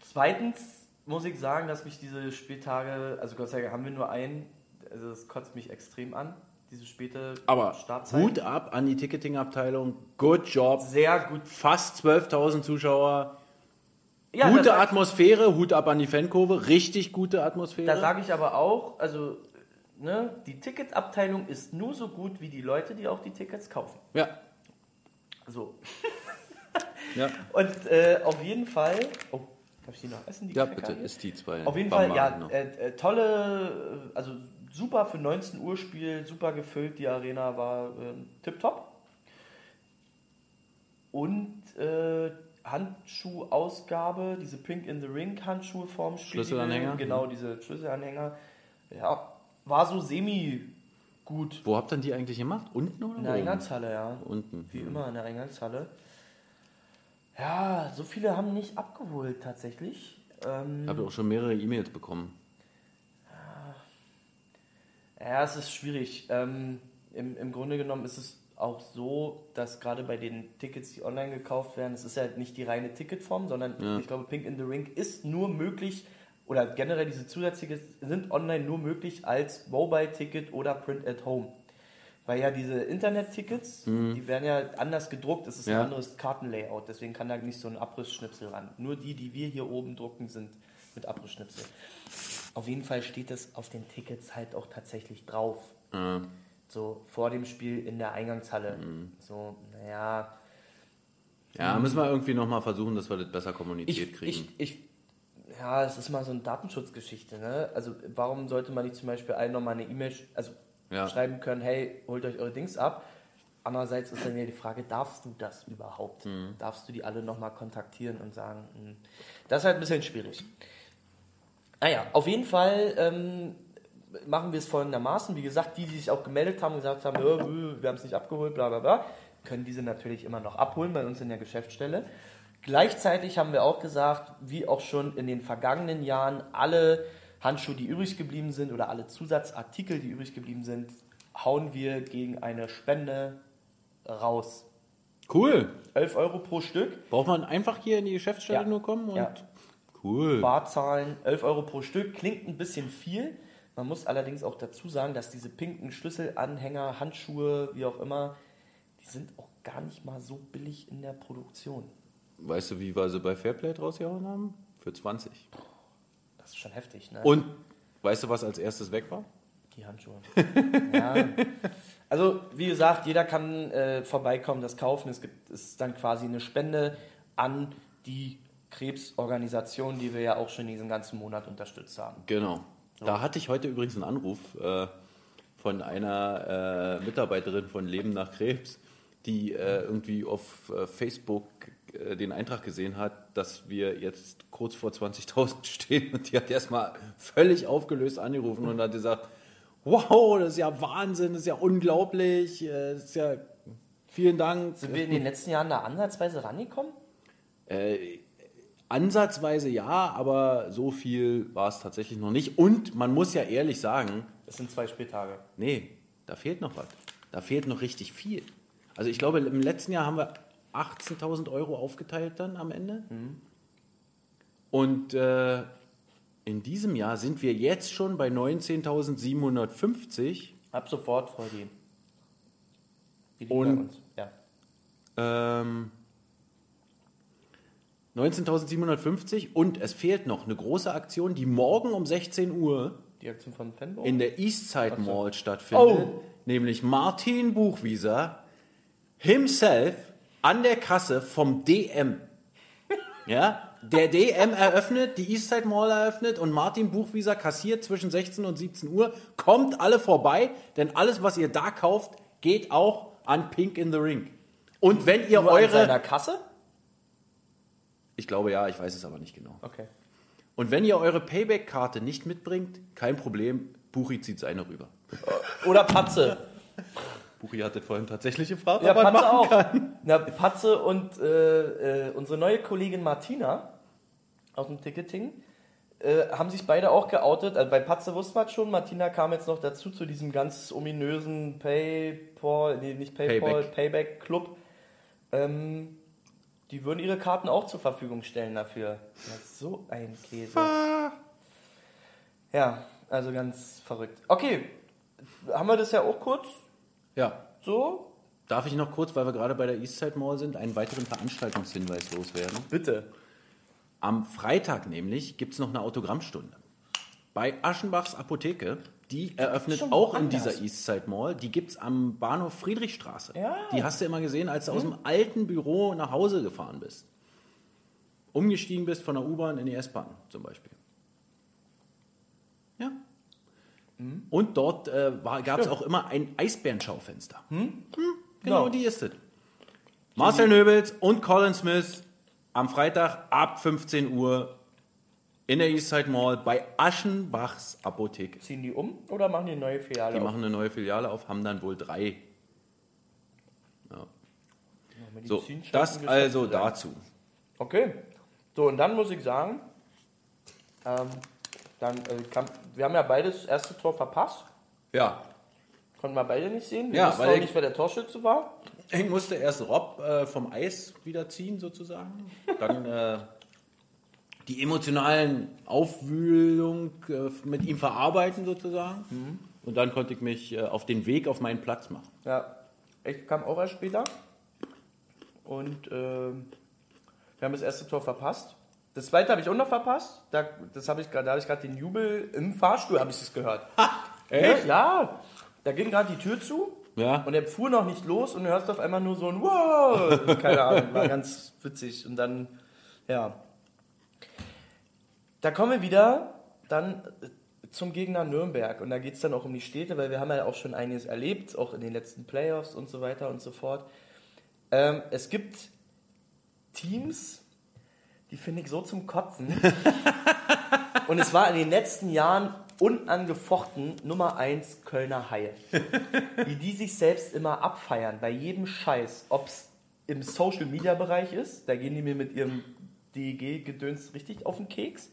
Zweitens muss ich sagen, dass mich diese Spieltage, also Gott sei Dank haben wir nur einen, also das kotzt mich extrem an, diese späte Aber Startzeit. Hut ab an die Ticketing-Abteilung. Good job. Sehr gut. Fast 12.000 Zuschauer. Ja, gute Atmosphäre. Hut ab an die Fankurve. Richtig gute Atmosphäre. da sage ich aber auch, also ne, die Ticketabteilung ist nur so gut wie die Leute, die auch die Tickets kaufen. ja. So. (laughs) Ja. Und äh, auf jeden Fall. Oh, darf ich die noch essen? Die ja, Cracker bitte, ist die zwei. Auf jeden Fall, ja, äh, äh, tolle, äh, also super für 19 Uhr Spiel, super gefüllt, die Arena war äh, tipptopp. Und äh, Handschuhausgabe, diese Pink in the Ring Handschuhe vorm Spiel. Schlüsselanhänger? Genau, diese Schlüsselanhänger. Ja, war so semi gut. Wo habt ihr denn die eigentlich gemacht? Unten oder In der oben? Eingangshalle, ja. Unten. Wie immer in der Eingangshalle. Ja, so viele haben nicht abgeholt tatsächlich. Ähm, Ich habe auch schon mehrere E-Mails bekommen. Ja, es ist schwierig. Ähm, im, Im Grunde genommen ist es auch so, dass gerade bei den Tickets, die online gekauft werden, es ist ja nicht die reine Ticketform, sondern Ja. ich glaube, Pink in the Ring ist nur möglich, oder generell diese Zusatztickets sind online nur möglich als Mobile-Ticket oder Print at Home. Weil ja diese Internet-Tickets, die werden ja anders gedruckt, es ist Mhm. Ja. ein anderes Kartenlayout, deswegen kann da nicht so ein Abrissschnipsel ran. Nur die, die wir hier oben drucken, sind mit Abrissschnipsel. Auf jeden Fall steht das auf den Tickets halt auch tatsächlich drauf. Äh, So vor dem Spiel in der Eingangshalle. Mhm. So, naja. ja, müssen wir irgendwie nochmal versuchen, dass wir das besser kommuniziert Ich, kriegen. ich, ich, ja, es ist mal so eine Datenschutzgeschichte, ne? Also, warum sollte man nicht zum Beispiel allen nochmal eine E-Mail also Ja. schreiben können, hey, holt euch eure Dings ab? Andererseits ist dann ja die Frage, darfst du das überhaupt? Mhm. Darfst du die alle nochmal kontaktieren und sagen, hm, das ist halt ein bisschen schwierig. Naja, auf jeden Fall ähm, machen wir es folgendermaßen. Wie gesagt, die, die sich auch gemeldet haben, gesagt haben, wir haben es nicht abgeholt, bla bla bla, können diese natürlich immer noch abholen bei uns in der Geschäftsstelle. Gleichzeitig haben wir auch gesagt, wie auch schon in den vergangenen Jahren, alle Handschuhe, die übrig geblieben sind oder alle Zusatzartikel, die übrig geblieben sind, hauen wir gegen eine Spende raus. Cool. 11 Euro pro Stück. Braucht man einfach hier in die Geschäftsstelle Ja. nur kommen und. Ja. Cool. Barzahlen 11 Euro pro Stück. Klingt ein bisschen viel. Man muss allerdings auch dazu sagen, dass diese pinken Schlüsselanhänger, Handschuhe, wie auch immer, die sind auch gar nicht mal so billig in der Produktion. Weißt du, wie wir sie bei Fairplay rausgehauen haben? Für 20. Das ist schon heftig, ne? Und weißt du, was als erstes weg war? Die Handschuhe. (laughs) ja. Also, wie gesagt, jeder kann äh, vorbeikommen, das kaufen. Es gibt es ist dann quasi eine Spende an die Krebsorganisation, die wir ja auch schon diesen ganzen Monat unterstützt haben. Genau. Da hatte ich heute übrigens einen Anruf äh, von einer äh, Mitarbeiterin von Leben nach Krebs, die äh, irgendwie auf äh, Facebook äh, den Eintrag gesehen hat, dass wir jetzt kurz vor 20.000 stehen und die hat erstmal völlig aufgelöst angerufen und hat gesagt, wow, das ist ja Wahnsinn, das ist ja unglaublich, äh, das ist ja vielen Dank. Sind wir in den letzten Jahren da ansatzweise rangekommen? Äh, ansatzweise ja, aber so viel war es tatsächlich noch nicht. Und man muss ja ehrlich sagen, Das sind zwei Spieltage. nee, da fehlt noch was. Da fehlt noch richtig viel. Also ich glaube, im letzten Jahr haben wir 18.000 Euro aufgeteilt dann am Ende. Und äh, in diesem Jahr sind wir jetzt schon bei 19.750. Ab sofort voll die. Und- uns. Ja. Ähm, 19.750 und es fehlt noch eine große Aktion, die morgen um 16 Uhr Die Aktion von Fanboy? in der Eastside Mall stattfindet, Oh. nämlich Martin Buchwieser himself an der Kasse vom DM. (laughs) Ja, der DM eröffnet, die Eastside Mall eröffnet und Martin Buchwieser kassiert zwischen 16 und 17 Uhr. Kommt alle vorbei, denn alles, was ihr da kauft, geht auch an Pink in the Ring. Und wenn ihr Nur an seiner eure, Kasse? Ich glaube ja, ich weiß es aber nicht genau. Okay. Und wenn ihr eure Payback-Karte nicht mitbringt, kein Problem, Buchi zieht seine rüber. Oder Patze. (laughs) Buchi hat das vorhin tatsächlich gefragt, Ja, ob Patze machen auch. kann. Na, Patze und äh, äh, unsere neue Kollegin Martina aus dem Ticketing äh, haben sich beide auch geoutet. Also bei Patze wusste man schon, Martina kam jetzt noch dazu zu diesem ganz ominösen Paypal, nee, nicht Paypal, Payback. Payback, Club. Ähm, die würden ihre Karten auch zur Verfügung stellen dafür. So ein Käse. Ja, also ganz verrückt. Okay, haben wir das ja auch kurz Ja. so? Darf ich noch kurz, weil wir gerade bei der Eastside Mall sind, einen weiteren Veranstaltungshinweis loswerden? Bitte. Am Freitag nämlich gibt es noch eine Autogrammstunde. Bei Aschenbachs Apotheke. Die eröffnet Schon auch in woanders. dieser Eastside Mall. Die gibt es am Bahnhof Friedrichstraße. Ja. Die hast du immer gesehen, als du aus dem alten Büro nach Hause gefahren bist. Umgestiegen bist von der U-Bahn in die S-Bahn zum Beispiel. Ja. Und dort äh, gab es auch immer ein Eisbärenschaufenster. Hm? Genau, Ja. die ist es. Marcel Nöbels und Colin Smith am Freitag ab 15 Uhr in der Eastside Mall bei Aschenbachs Apotheke. Ziehen die um oder machen die eine neue Filiale? Die auf? machen eine neue Filiale auf, haben dann wohl drei. So, Medizin scheint das also sein. dazu. Okay. So, und dann muss ich sagen, ähm, dann, äh, kam, wir haben ja beide das erste Tor verpasst. Ja, Konnten wir beide nicht sehen. Wir Ja, wussten weil auch ich- nicht, wer der Torschütze war. ich musste erst Rob äh, vom Eis wieder ziehen sozusagen. Dann äh, die emotionalen Aufwühlung äh, mit ihm verarbeiten sozusagen. Mhm. Und dann konnte ich mich äh, auf den Weg auf meinen Platz machen. Ja, ich kam auch erst später. Und ähm, wir haben das erste Tor verpasst. Das zweite habe ich auch noch verpasst. Da, das habe ich gerade, da habe ich gerade den Jubel im Fahrstuhl, habe ich das gehört. Echt? Ja, da ging gerade die Tür zu. Ja. Und er fuhr noch nicht los und du hörst auf einmal nur so ein Wow! Keine Ahnung, war ganz witzig. Und dann, ja. Da kommen wir wieder dann äh, zum Gegner Nürnberg. Und da geht es dann auch um die Städte, weil wir haben ja auch schon einiges erlebt, auch in den letzten Playoffs und so weiter und so fort. Ähm, es gibt Teams, die finde ich so zum Kotzen. (laughs) und es war in den letzten Jahren unangefochten Nummer 1 Kölner Haie. Wie die sich selbst immer abfeiern, bei jedem Scheiß. Ob es im Social Media Bereich ist, da gehen die mir mit ihrem DEG-Gedöns richtig auf den Keks.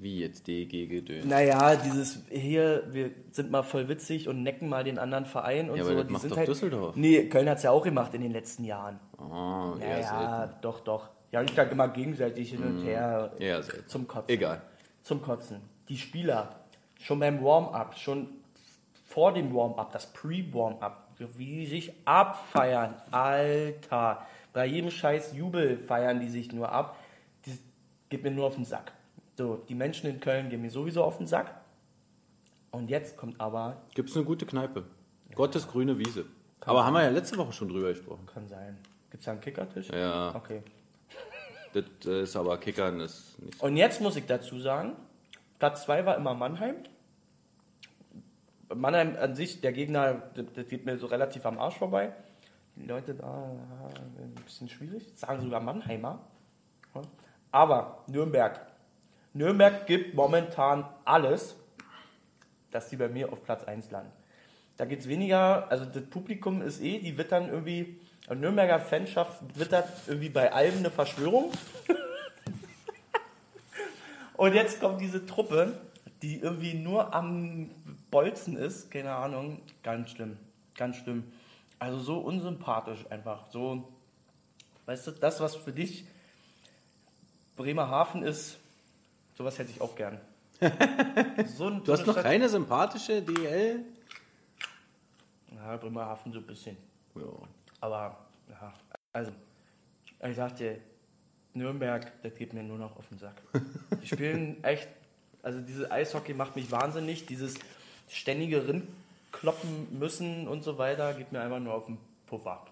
Wie jetzt DG gedöns. Naja, dieses hier, wir sind mal voll witzig und necken mal den anderen Verein und Ja, aber so. das die macht sind doch halt, Düsseldorf. Nee, Köln hat es ja auch gemacht in den letzten Jahren. Oh, Ja, ja, doch, doch. Ja, ich sag immer gegenseitig hin und her. Eher selten. Zum Kotzen. Egal. Zum Kotzen. Die Spieler, schon beim Warm-up, schon vor dem Warm-up, das Pre-Warm-up, wie die sich abfeiern. Alter. Bei jedem scheiß Jubel feiern die sich nur ab. Das geht mir nur auf den Sack. So, die Menschen in Köln gehen mir sowieso auf den Sack. Und jetzt kommt aber, Gibt es eine gute Kneipe? Gottes grüne Wiese. Aber haben wir ja letzte Woche schon drüber gesprochen. kann sein, gibt es da einen Kickertisch? Ja, Okay. das äh, ist aber Kickern ist nicht so. Und jetzt muss ich dazu sagen, Platz 2 war immer Mannheim. Mannheim an sich, der Gegner, das, geht mir so relativ am Arsch vorbei. Die Leute da, ah, ein bisschen schwierig. Sagen sogar Mannheimer. Ja. Aber Nürnberg. Nürnberg gibt momentan alles, dass die bei mir auf Platz 1 landen. Da geht es weniger, also das Publikum ist eh, die wittern irgendwie, also Nürnberger Fanschaft wittert irgendwie bei allem eine Verschwörung. (laughs) Und jetzt kommt diese Truppe, die irgendwie nur am Bolzen ist, keine Ahnung, ganz schlimm, ganz schlimm. Also so unsympathisch einfach, so, weißt du, das, was für dich Bremerhaven ist, sowas hätte ich auch gern. (laughs) So ein, Du hast noch keine sympathische DL? Ja, Bremerhaven so ein bisschen. Ja. Aber, ja, also, ich sagte, Nürnberg, das geht mir nur noch auf den Sack. Die spielen (laughs) echt, also diese Eishockey macht mich wahnsinnig, dieses ständige Rindkloppen müssen und so weiter, geht mir einfach nur auf den Puffer.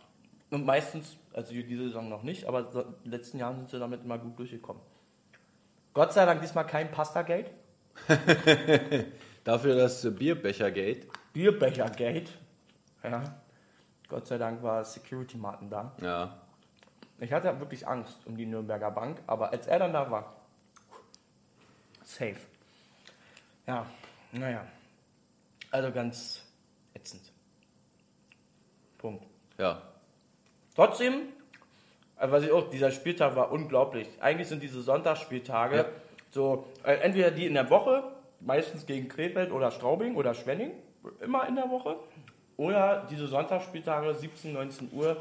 Und meistens, also diese Saison noch nicht, aber in den letzten Jahren sind sie damit immer gut durchgekommen. Gott sei Dank diesmal kein Pasta-Gate, (laughs) Dafür das Bierbechergate. Bierbecher-Gate. Ja. Gott sei Dank war Security-Martin da. Ja. Ich hatte wirklich Angst um die Nürnberger Bank, aber als er dann da war, safe. Ja, naja. Also ganz ätzend. Punkt. Ja. Trotzdem, was ich auch, dieser Spieltag war unglaublich. Eigentlich sind diese Sonntagsspieltage Ja. So, äh, entweder die in der Woche, meistens gegen Krefeld oder Straubing oder Schwenning, immer in der Woche. Oder diese Sonntagsspieltage, 17, 19 Uhr,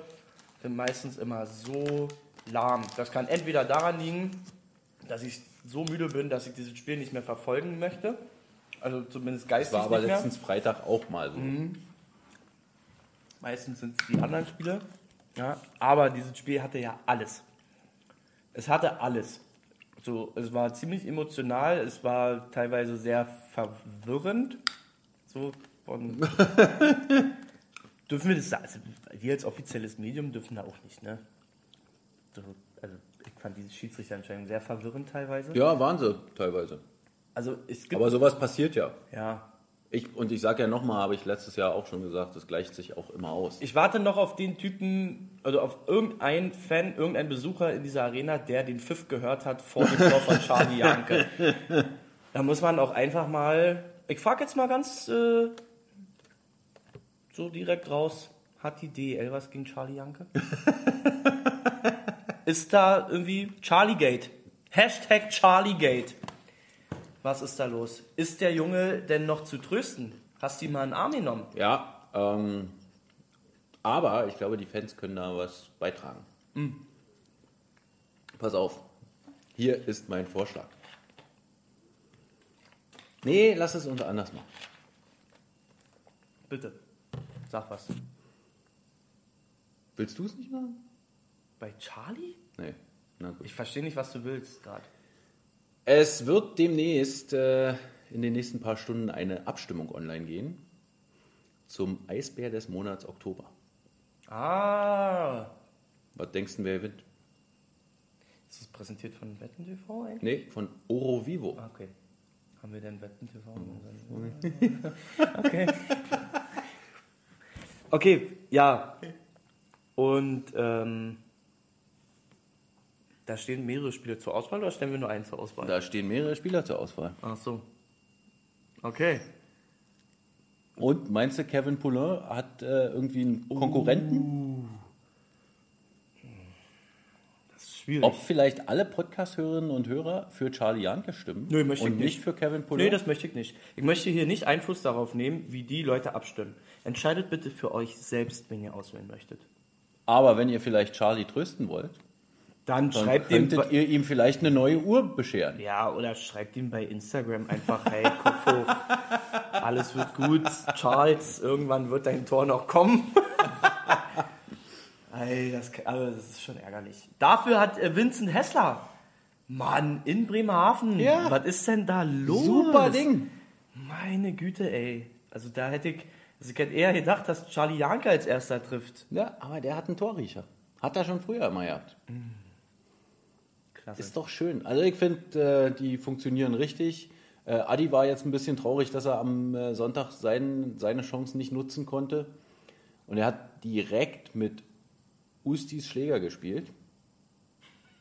sind meistens immer so lahm. Das kann entweder daran liegen, dass ich so müde bin, dass ich dieses Spiel nicht mehr verfolgen möchte. Also zumindest Das geistig war aber letztens Freitag auch mal so. Meistens sind es die anderen Spiele. Ja, aber dieses Spiel hatte ja alles. Es hatte alles. So, es war ziemlich emotional, es war teilweise sehr verwirrend. So von. (laughs) dürfen wir das? Also, wir als offizielles Medium dürfen da auch nicht, ne? So, also ich fand diese Schiedsrichterentscheidung sehr verwirrend teilweise. Ja, waren sie teilweise. Also es gibt. Aber sowas passiert ja. ja, Ich, und ich sage ja nochmal, habe ich letztes Jahr auch schon gesagt, das gleicht sich auch immer aus. Ich warte noch auf den Typen, also auf irgendeinen Fan, irgendeinen Besucher in dieser Arena, der den Pfiff gehört hat vor dem Tor von Charlie (laughs) Janke. Da muss man auch einfach mal, ich frage jetzt mal ganz äh, so direkt raus, hat die DL was gegen Charlie Janke? (laughs) ist da irgendwie Charliegate? Hashtag Charliegate. Was ist da los? Ist der Junge denn noch zu trösten? Hast du ihn mal in den Arm genommen? Ja, ähm, aber ich glaube, die Fans können da was beitragen. Pass auf, hier ist mein Vorschlag. Nee, lass es uns anders machen. Bitte, sag was. Willst du es nicht machen? Bei Charlie? Nee, na gut. Ich verstehe nicht, was du willst gerade. Es wird demnächst äh, in den nächsten paar Stunden eine Abstimmung online gehen zum Eisbär des Monats Oktober. Ah. Was denkst du, wer gewinnt? Ist das präsentiert von Wetten TV eigentlich? Nee, von Oro Vivo. Ah, Okay. Haben wir denn Wetten TV? unserem- (laughs) okay. Okay, ja. Und ähm, da stehen mehrere Spiele zur Auswahl oder stellen wir nur einen zur Auswahl? Da stehen mehrere Spieler zur Auswahl. Ach so. Okay. Und meinst du, Kevin Poulin hat äh, irgendwie einen Konkurrenten? Das ist schwierig. Ob vielleicht alle Podcast-Hörerinnen und Hörer für Charlie Janke stimmen? Nö, möchte ich und nicht. nicht für Kevin Poulin? Nee, das möchte ich nicht. Ich möchte hier nicht Einfluss darauf nehmen, wie die Leute abstimmen. Entscheidet bitte für euch selbst, wen ihr auswählen möchtet. Aber wenn ihr vielleicht Charlie trösten wollt, Dann, dann schreibt ihm könntet ihr ihm vielleicht eine neue Uhr bescheren. ja oder schreibt ihm bei Instagram einfach, hey, Kopf hoch, alles wird gut, Charles, irgendwann wird dein Tor noch kommen. (laughs) Ey, das, also das ist schon ärgerlich. Dafür hat äh, Vincent Hessler, Mann, in Bremerhaven, Ja. was ist denn da los? Super Ding. Meine Güte, ey. Also da hätte ich, also ich hätte eher gedacht, dass Charlie Janke als erster trifft. Ja, aber der hat einen Torriecher. Hat er schon früher immer gehabt. Klasse. Ist doch schön. Also ich finde, äh, die funktionieren richtig. Äh, Adi war jetzt ein bisschen traurig, dass er am äh, Sonntag sein, seine Chancen nicht nutzen konnte. Und er hat direkt mit Ustis Schläger gespielt.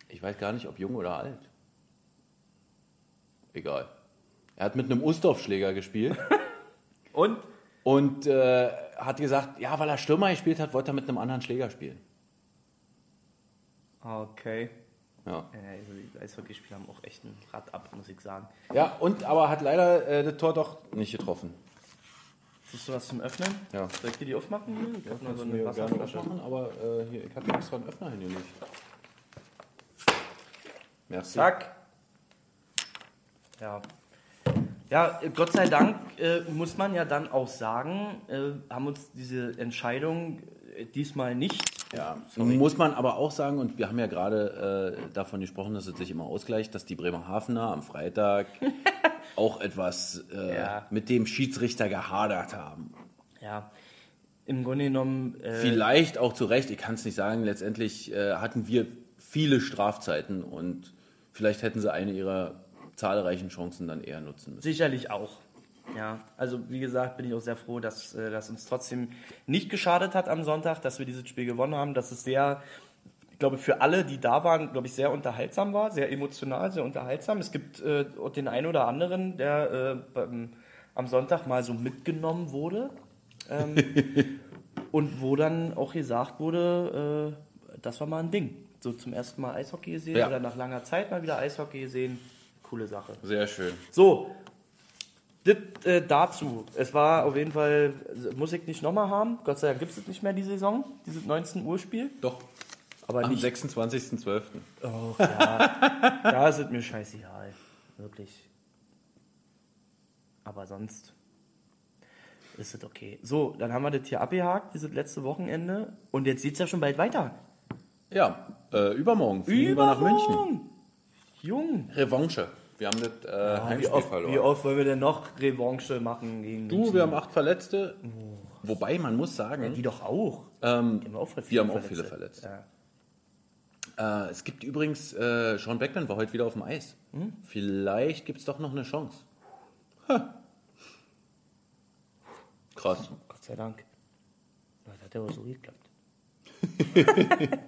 Ich weiß gar nicht, ob jung oder alt. Egal. Er hat mit einem Ustorf-Schläger gespielt (laughs) Und? und äh, hat gesagt, ja, weil er Stürmer gespielt hat, wollte er mit einem anderen Schläger spielen. Okay. Ja. Äh, also die Eishockeyspieler haben auch echt ein Rad ab, muss ich sagen. Ja, und aber hat leider äh, das Tor doch nicht getroffen. Siehst du was zum Öffnen? Ja. Soll ich dir die aufmachen? hier? Ich nur so eine Wasserflasche. aufmachen, aber äh, hier, ich hatte extra einen Öffner hier nicht. Merci. Zack. Ja. Ja, äh, Gott sei Dank äh, muss man ja dann auch sagen, äh, haben uns diese Entscheidung äh, diesmal nicht. Ja, Sorry. muss man aber auch sagen, und wir haben ja gerade äh, davon gesprochen, dass es sich immer ausgleicht, dass die Bremerhavener am Freitag (laughs) auch etwas äh, Ja. mit dem Schiedsrichter gehadert haben. Ja. Im Grunde genommen. Äh, Vielleicht auch zu Recht, ich kann es nicht sagen, letztendlich äh, hatten wir viele Strafzeiten und vielleicht hätten sie eine ihrer zahlreichen Chancen dann eher nutzen müssen. Sicherlich auch. Ja, also wie gesagt, bin ich auch sehr froh, dass äh, das uns trotzdem nicht geschadet hat am Sonntag, dass wir dieses Spiel gewonnen haben, dass es sehr, ich glaube, für alle, die da waren, glaube ich, sehr unterhaltsam war, sehr emotional, sehr unterhaltsam. Es gibt äh, den einen oder anderen, der äh, beim, am Sonntag mal so mitgenommen wurde ähm, (laughs) und wo dann auch gesagt wurde, äh, das war mal ein Ding. So zum ersten Mal Eishockey gesehen Ja. oder nach langer Zeit mal wieder Eishockey gesehen. coole Sache. Sehr schön. So, das äh, dazu. Es war auf jeden Fall, muss ich nicht nochmal haben. Gott sei Dank gibt es nicht mehr die Saison, dieses 19 Uhr Spiel. Doch. Aber Am nicht. 26.12. Oh, ja. (laughs) da sind mir scheißegal. Wirklich. Aber sonst ist es okay. So, dann haben wir das hier abgehakt, dieses letzte Wochenende. Und jetzt geht's ja schon bald weiter. Ja, äh, übermorgen fliegen wir nach München. Übermorgen. Jung. Revanche. Wir haben das äh, Wie Heimspiel oft, verloren. wie oft wollen wir denn noch Revanche machen gegen Du, wir haben acht Verletzte. Wobei, man muss sagen, Die doch auch. ähm, Die haben auch, die haben auch viele Verletzte. Ja. Äh, es gibt übrigens, äh, Sean Beckman war heute wieder auf dem Eis. Hm? Vielleicht gibt es doch noch eine Chance. Ha. Krass. Gott sei Dank. Das hat ja auch so geklappt. (laughs)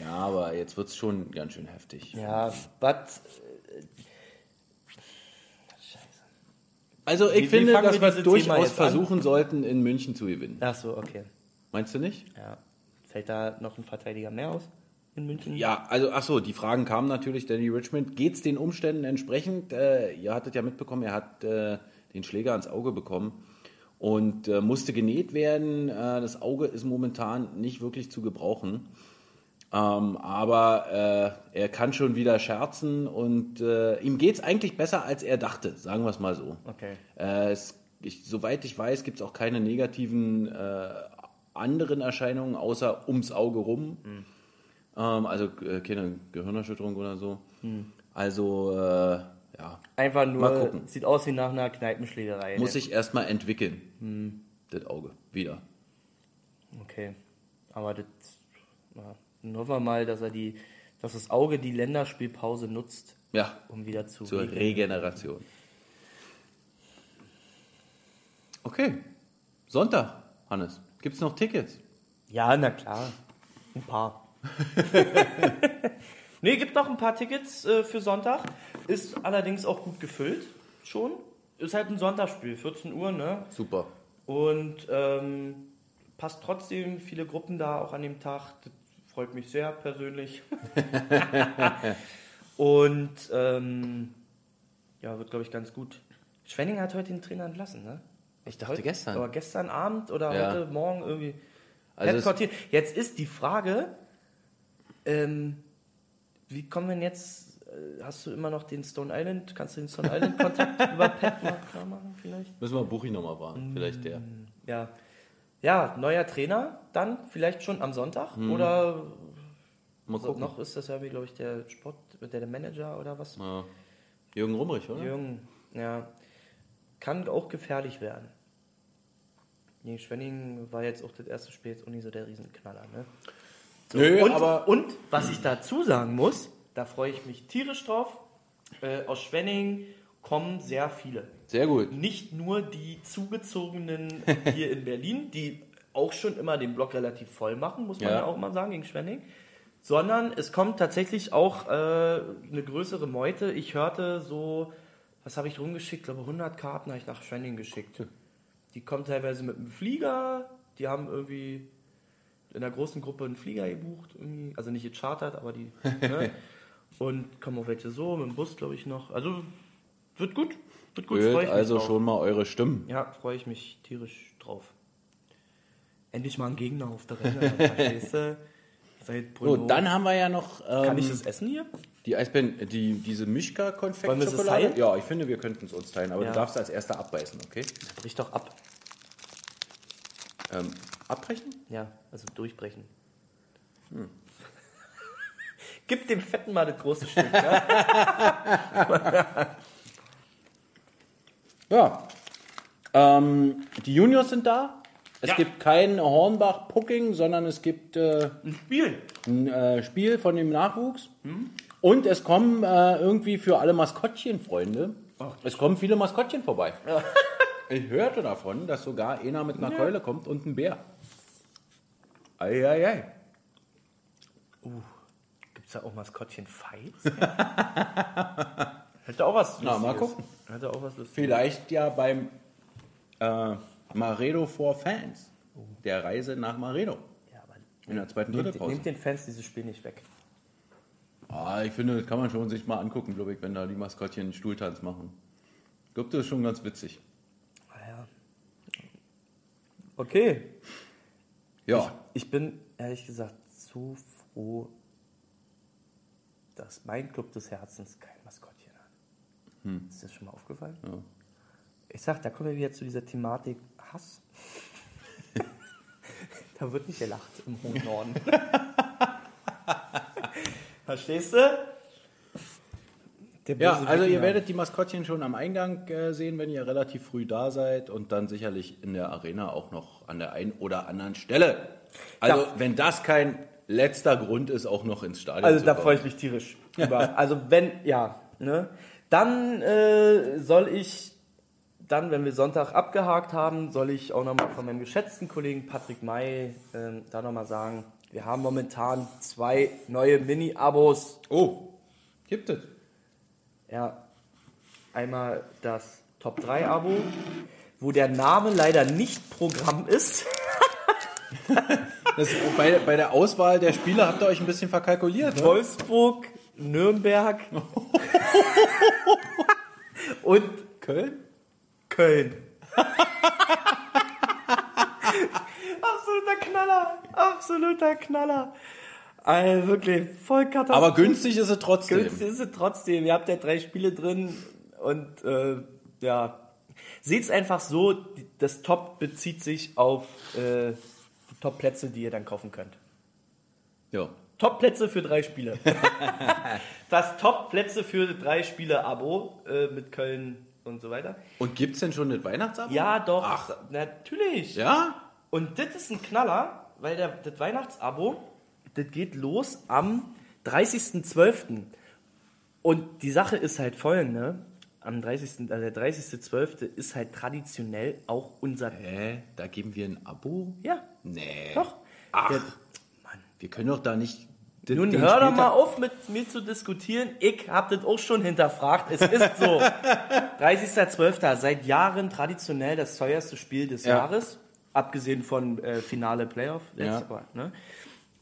Ja, aber jetzt wird es schon ganz schön heftig. Ja, but. Also ich Wie- wie finde, fangen dass wir Thema durchaus an? versuchen sollten, in München zu gewinnen. Ach so, okay. Meinst du nicht? Ja. Fällt da noch ein Verteidiger mehr aus in München? Ja, also ach so, die Fragen kamen natürlich. Danny Richmond, geht es den Umständen entsprechend? Äh, ihr hattet ja mitbekommen, er hat äh, den Schläger ans Auge bekommen und äh, musste genäht werden. Äh, das Auge ist momentan nicht wirklich zu gebrauchen. Ähm, aber äh, er kann schon wieder scherzen und äh, ihm geht es eigentlich besser, als er dachte, sagen wir es mal so. Okay. Äh, es, ich, soweit ich weiß, gibt es auch keine negativen äh, anderen Erscheinungen außer ums Auge rum. Ähm, also äh, keine Gehirnerschütterung oder so. Also, äh, ja, Einfach nur, Mal gucken. sieht aus wie nach einer Kneipenschlägerei. muss ne? sich erstmal entwickeln, das Auge, wieder. Okay. Aber das. Ja. Dann hoffen wir mal, dass er die, dass das Auge die Länderspielpause nutzt, Ja, um wieder zu zur. Regeneration. Okay, Sonntag, Hannes. Gibt es noch Tickets? Ja, na klar. Ein paar. (laughs) nee, gibt noch ein paar Tickets äh, für Sonntag. Ist allerdings auch gut gefüllt. Schon. Ist halt ein Sonntagsspiel, 14 Uhr, ne? Super. Und ähm, passt trotzdem viele Gruppen da auch an dem Tag. Das freut mich sehr persönlich. (laughs) Und ähm, ja, wird glaube ich ganz gut. Schwenning hat heute den Trainer entlassen, ne? Ich dachte Heute, gestern. Aber gestern Abend oder Ja. heute Morgen irgendwie. Also. Jetzt ist die Frage, ähm, wie kommen wir denn jetzt? äh, Hast du immer noch den Stone Island? Kannst du den Stone Island Kontakt (laughs) über Pat mal klar machen vielleicht? Müssen wir Buchi nochmal fragen, vielleicht der. Ja. Ja, neuer Trainer dann vielleicht schon am Sonntag oder Mal so, gucken. noch ist das ja, glaube ich, der Sport, der, der Manager oder was? Ja. Jürgen Rumrich, oder? Jürgen, ja. Kann auch gefährlich werden. Gegen Schwenning war jetzt auch das erste Spiel jetzt auch nicht so der Riesenknaller, ne? So, Nö, und, aber- und was ich dazu sagen muss, da freue ich mich tierisch drauf. Äh, aus Schwenning kommen sehr viele. Sehr gut. Nicht nur die Zugezogenen (laughs) hier in Berlin, die auch schon immer den Block relativ voll machen, muss man Ja. ja, auch mal sagen, gegen Schwenning. Sondern es kommt tatsächlich auch äh, eine größere Meute. Ich hörte so, was habe ich rumgeschickt? Ich glaube 100 Karten habe ich nach Schwenning geschickt. Die kommen teilweise mit einem Flieger, die haben irgendwie in einer großen Gruppe einen Flieger gebucht, also nicht gechartert, aber die. Ne? (laughs) Und kommen auch welche so, mit dem Bus, glaube ich, noch. Also wird gut. Wird gut, Hört freue ich mich also drauf. schon mal eure Stimmen. Ja, freue ich mich tierisch drauf. Endlich mal ein Gegner auf der Renne, (laughs) verstehst du? Seit So, dann haben wir ja noch ähm, Kann ich das essen hier? die Eisbären, die, diese Wollen wir Mischka-Konfekt-Schokolade. sie teilen? Ja, ich finde, wir könnten es uns teilen, aber Ja. du darfst als erster abbeißen, okay? Brich doch ab. Ähm, abbrechen? Ja, also durchbrechen. Hm. (laughs) Gib dem Fetten mal das große Stück. Ja? (laughs) Ja. Ähm, die Juniors sind da. Es Ja. gibt kein Hornbach-Pucking, sondern es gibt äh, Ein Spiel. ein äh, Spiel von dem Nachwuchs. Und es kommen äh, irgendwie für alle Maskottchenfreunde, es kommen viele Maskottchen vorbei. (laughs) Ich hörte davon, dass sogar einer mit einer Keule kommt und ein Bär. Eieiei. Gibt es da auch Maskottchen-Fights? (laughs) Hätte auch was Na, mal Lustiges. gucken. Hätte auch was Lustiges. Vielleicht ja beim äh, Maredo for Fans. Der Reise nach Maredo. Ja, aber In der zweiten, nehmt, dritten Pause. nehmt den Fans dieses Spiel nicht weg. Ah, ich finde, das kann man schon sich mal angucken, glaube ich, wenn da die Maskottchen einen Stuhltanz machen. Ich glaube, das ist schon ganz witzig. Naja. Okay. Ja, Ich bin ehrlich gesagt so froh, dass mein Club des Herzens kein hat. Ist das schon mal aufgefallen? Ja. Ich sag, da kommen wir wieder zu dieser Thematik Hass. (laughs) da wird nicht gelacht im hohen (laughs) Norden. (laughs) Verstehst du? Ja also ihr werdet die Maskottchen schon am Eingang äh, sehen, wenn ihr relativ früh da seid und dann sicherlich in der Arena auch noch an der einen oder anderen Stelle. Also, Ja. wenn das kein letzter Grund ist, auch noch ins Stadion Also zu da kommen. freue ich mich tierisch über. Also wenn, ja, ne? Dann äh, soll ich, dann, wenn wir Sonntag abgehakt haben, soll ich auch nochmal von meinem geschätzten Kollegen Patrick May ähm, da nochmal sagen, wir haben momentan zwei neue Mini-Abos. Oh, gibt es. Ja, einmal das Top 3 Abo, wo der Name leider nicht Programm ist. Das, bei, bei der Auswahl der Spiele habt ihr euch ein bisschen verkalkuliert. Ne? Wolfsburg, Nürnberg (laughs) und Köln? Köln. absoluter Knaller, absoluter Knaller. Also wirklich voll Katastrophe. Aber günstig ist es trotzdem. Günstig ist es trotzdem. Ihr habt ja drei Spiele drin und äh, ja. Seht's einfach so, das Top bezieht sich auf äh, Top-Plätze, die ihr dann kaufen könnt. Ja. Top-Plätze für drei Spiele. (laughs) das Top-Plätze für drei Spiele-Abo äh, mit Köln und so weiter. Und gibt es denn schon das Weihnachtsabo? Ja, doch. Ach. Natürlich. Ja? Und das ist ein Knaller, weil der, das Weihnachtsabo, das geht los am 30.12. Und die Sache ist halt folgende. Am 30., also der 30.12. ist halt traditionell auch unser... Hä? Da geben wir ein Abo? Ja, Nee. doch. Ach, Der, wir können doch da nicht. Den- nun hör doch mal auf, mit mir zu diskutieren. Ich hab das auch schon hinterfragt. Es ist so. (laughs) 30.12. seit Jahren traditionell das teuerste Spiel des Ja. Jahres. Abgesehen von äh, Finale Playoff. Ja. Jahr, ne?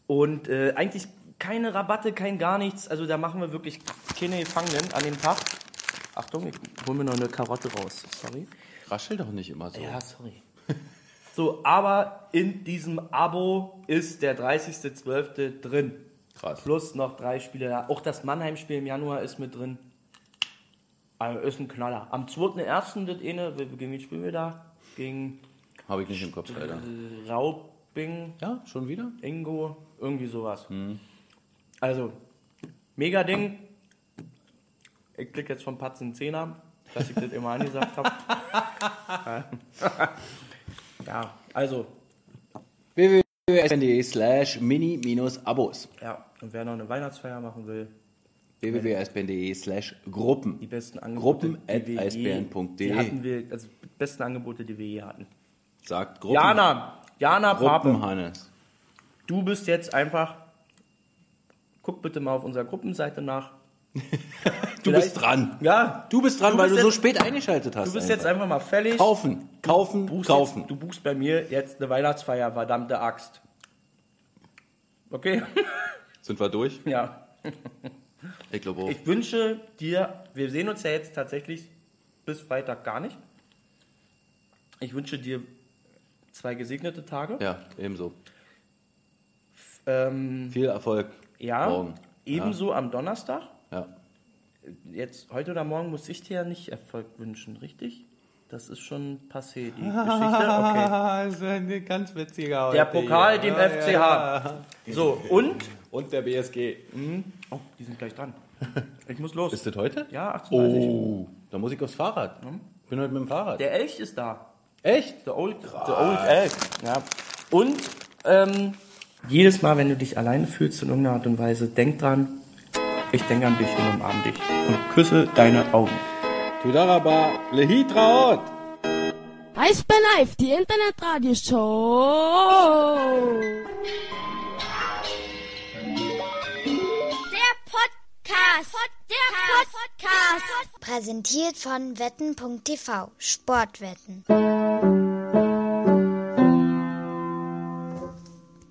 Und äh, eigentlich keine Rabatte, kein gar nichts. Also da machen wir wirklich keine Gefangenen an dem Tag. Achtung, ich hol mir noch eine Karotte raus. Sorry. Raschel doch nicht immer so. Ja, sorry. So, aber in diesem Abo ist der 30.12. drin. Krass. Plus noch drei Spiele. da. Auch das Mannheim-Spiel im Januar ist mit drin. Also ist ein Knaller. Am 2.1. das eine, gegen wen spielen wir da? Gegen Habe ich nicht im Kopf, leider. Raubing, Ja, schon wieder? Ingo, irgendwie sowas. Also, mega Ding. Ich klicke jetzt von Patz in Zehner, dass ich das immer angesagt habe. (laughs) ja, also, www.sbn.de slash mini-abos. ja, und wer noch eine Weihnachtsfeier machen will, www.sbn.de slash Gruppen. die besten Angebote, Gruppen at die wir je- hatten wir, also die besten Angebote, die wir je hatten. Sagt Gruppen. Jana, Jana Pape, Gruppen Hannes. du bist jetzt einfach, guck bitte mal auf unserer Gruppenseite nach. (laughs) Du bist dran. Ja, Du bist dran, weil bist du so jetzt- spät eingeschaltet hast. du bist jetzt einfach mal fällig. Kaufen, kaufen, buchst kaufen. Jetzt, du buchst bei mir jetzt eine Weihnachtsfeier, verdammte Axt. Okay? (laughs) Sind wir durch? ja. (laughs) Ich glaube auch. Ich wünsche dir, wir sehen uns ja jetzt tatsächlich bis Freitag gar nicht. Ich wünsche dir zwei gesegnete Tage. Ja, ebenso. Ähm, Viel Erfolg ja, morgen. ebenso am Donnerstag. Ja. Jetzt, heute oder morgen muss ich dir ja nicht Erfolg wünschen, richtig? Das ist schon passé, die (laughs) Geschichte. Okay. das ist ein ganz witziger Der Pokal, dem FCH. So, und? Und der BSG. Oh, die sind gleich dran. Ich muss los. Ist das heute? Ja, 18.30 Oh, da muss ich aufs Fahrrad. Ich bin heute mit dem Fahrrad. Der Elch ist da. Echt? The Old, the old Elk. Ja. Und ähm, jedes Mal, wenn du dich alleine fühlst in irgendeiner Art und Weise, denk dran, ich denke an dich und umarm dich. Und küsse deine Augen. Tudaraba, Lehitraot. Eisbär Live, die Internetradioshow. Der Podcast. Der Podcast. Präsentiert von wetten.tv Sportwetten.